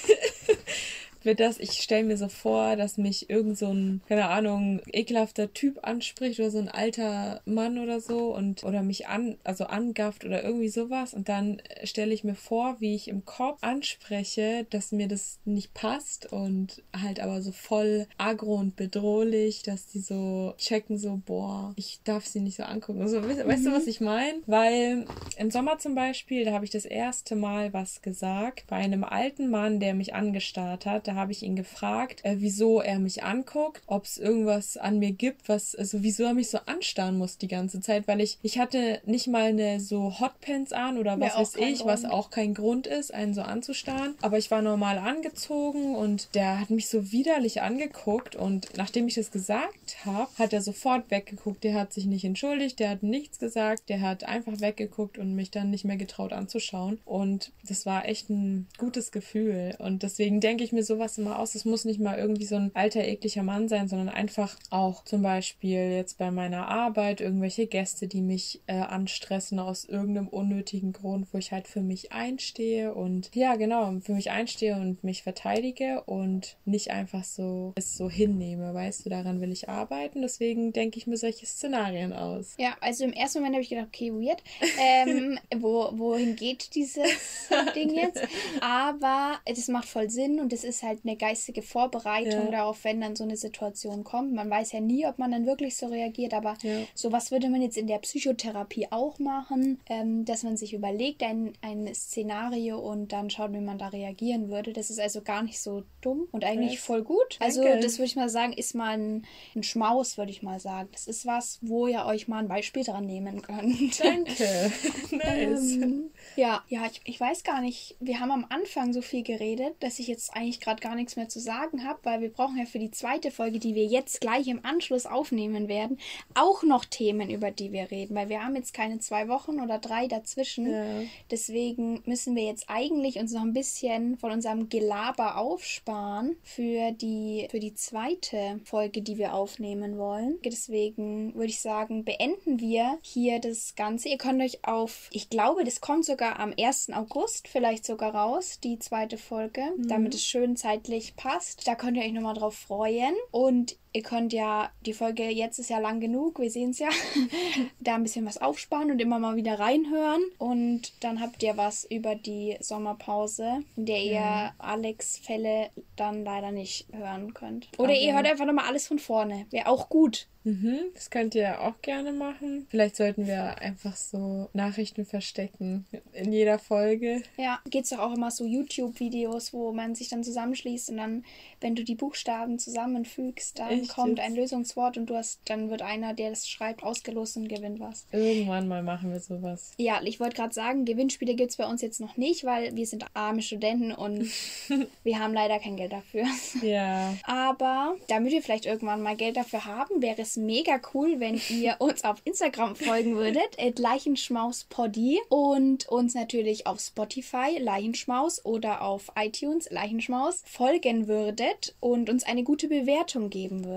wird das, ich stelle mir so vor, dass mich irgend so ein, keine Ahnung, ekelhafter Typ anspricht oder so ein alter Mann oder so und oder mich an, also angafft oder irgendwie sowas und dann stelle ich mir vor, wie ich im Kopf anspreche, dass mir das nicht passt und halt aber so voll agro und bedrohlich, dass die so checken so, boah, ich darf sie nicht so angucken. Also, weißt, mhm. weißt du, mhm. was ich meine? Weil im Sommer zum Beispiel, da habe ich das erste Mal was gesagt bei einem alten Mann, der mich angestarrt hat. Da habe ich ihn gefragt, äh, wieso er mich anguckt, ob es irgendwas an mir gibt, was, also wieso er mich so anstarren muss die ganze Zeit, weil ich, ich hatte nicht mal eine so Hotpants an oder was weiß ich, Grund. was auch kein Grund ist, einen so anzustarren. Aber ich war normal angezogen und der hat mich so widerlich angeguckt und nachdem ich das gesagt habe, hat er sofort weggeguckt. Der hat sich nicht entschuldigt, der hat nichts gesagt, der hat einfach weggeguckt und mich dann nicht mehr getraut anzuschauen. Und das war echt ein gutes Gefühl. Und deswegen denke ich mir sowas sowas immer aus. Es muss nicht mal irgendwie so ein alter, ekliger Mann sein, sondern einfach auch zum Beispiel jetzt bei meiner Arbeit irgendwelche Gäste, die mich äh, anstressen aus irgendeinem unnötigen Grund, wo ich halt für mich einstehe und ja, genau, für mich einstehe und mich verteidige und nicht einfach so es so hinnehme. Weißt du, daran will ich arbeiten. Deswegen denke ich mir solche Szenarien aus. Ja, also im ersten Moment habe ich gedacht, okay, weird. Ähm, wo, wohin geht dieses Ding jetzt? Aber es macht voll Sinn und es ist halt halt eine geistige Vorbereitung ja. darauf, wenn dann so eine Situation kommt. Man weiß ja nie, ob man dann wirklich so reagiert, aber ja. sowas würde man jetzt in der Psychotherapie auch machen, ähm, dass man sich überlegt, ein, ein Szenario und dann schaut, wie man da reagieren würde. Das ist also gar nicht so dumm und eigentlich yes. voll gut. Also Danke. das würde ich mal sagen, ist mal ein, ein Schmaus, würde ich mal sagen. Das ist was, wo ihr euch mal ein Beispiel dran nehmen könnt. Danke. nice. ähm, ja, ja, ich, ich weiß gar nicht. Wir haben am Anfang so viel geredet, dass ich jetzt eigentlich gerade gar nichts mehr zu sagen habe, weil wir brauchen ja für die zweite Folge, die wir jetzt gleich im Anschluss aufnehmen werden, auch noch Themen, über die wir reden, weil wir haben jetzt keine zwei Wochen oder drei dazwischen. Ja. Deswegen müssen wir jetzt eigentlich uns noch ein bisschen von unserem Gelaber aufsparen für die, für die zweite Folge, die wir aufnehmen wollen. Deswegen würde ich sagen, beenden wir hier das Ganze. Ihr könnt euch auf, ich glaube, das kommt sogar am 1. August vielleicht sogar raus, die zweite Folge, mhm. damit es schön Zeit zeitlich passt. Da könnt ihr euch nochmal drauf freuen. Und ihr könnt ja, die Folge jetzt ist ja lang genug, wir sehen es ja, da ein bisschen was aufsparen und immer mal wieder reinhören. Und dann habt ihr was über die Sommerpause, in der ihr ja. Alex Fälle dann leider nicht hören könnt. Oder okay. ihr hört einfach nochmal alles von vorne. Wäre auch gut. Mhm, das könnt ihr auch gerne machen. Vielleicht sollten wir einfach so Nachrichten verstecken in jeder Folge. Ja, geht es doch auch immer so YouTube-Videos, wo man sich dann zusammenschließt und dann, wenn du die Buchstaben zusammenfügst, dann dann kommt ein Lösungswort und du hast, dann wird einer, der das schreibt, ausgelost und gewinnt was. Irgendwann mal machen wir sowas. Ja, ich wollte gerade sagen, Gewinnspiele gibt es bei uns jetzt noch nicht, weil wir sind arme Studenten und wir haben leider kein Geld dafür. Ja. Aber damit wir vielleicht irgendwann mal Geld dafür haben, wäre es mega cool, wenn ihr uns auf Instagram folgen würdet, Leichenschmauspoddy und uns natürlich auf Spotify Leichenschmaus oder auf iTunes Leichenschmaus folgen würdet und uns eine gute Bewertung geben würdet.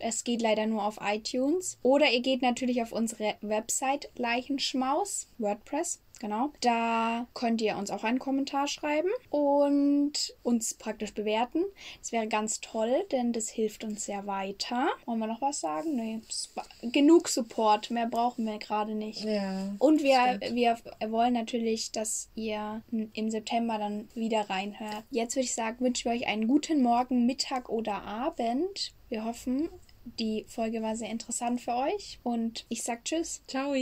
Es geht leider nur auf iTunes. Oder ihr geht natürlich auf unsere Website Leichenschmaus, WordPress. Genau. Da könnt ihr uns auch einen Kommentar schreiben und uns praktisch bewerten. Das wäre ganz toll, denn das hilft uns sehr weiter. Wollen wir noch was sagen? Nee. Genug Support. Mehr brauchen wir gerade nicht. Ja. Und wir, wir wollen natürlich, dass ihr im September dann wieder reinhört. Jetzt würde ich sagen, wünschen wir euch einen guten Morgen, Mittag oder Abend. Wir hoffen, die Folge war sehr interessant für euch und ich sag Tschüss. Ciao.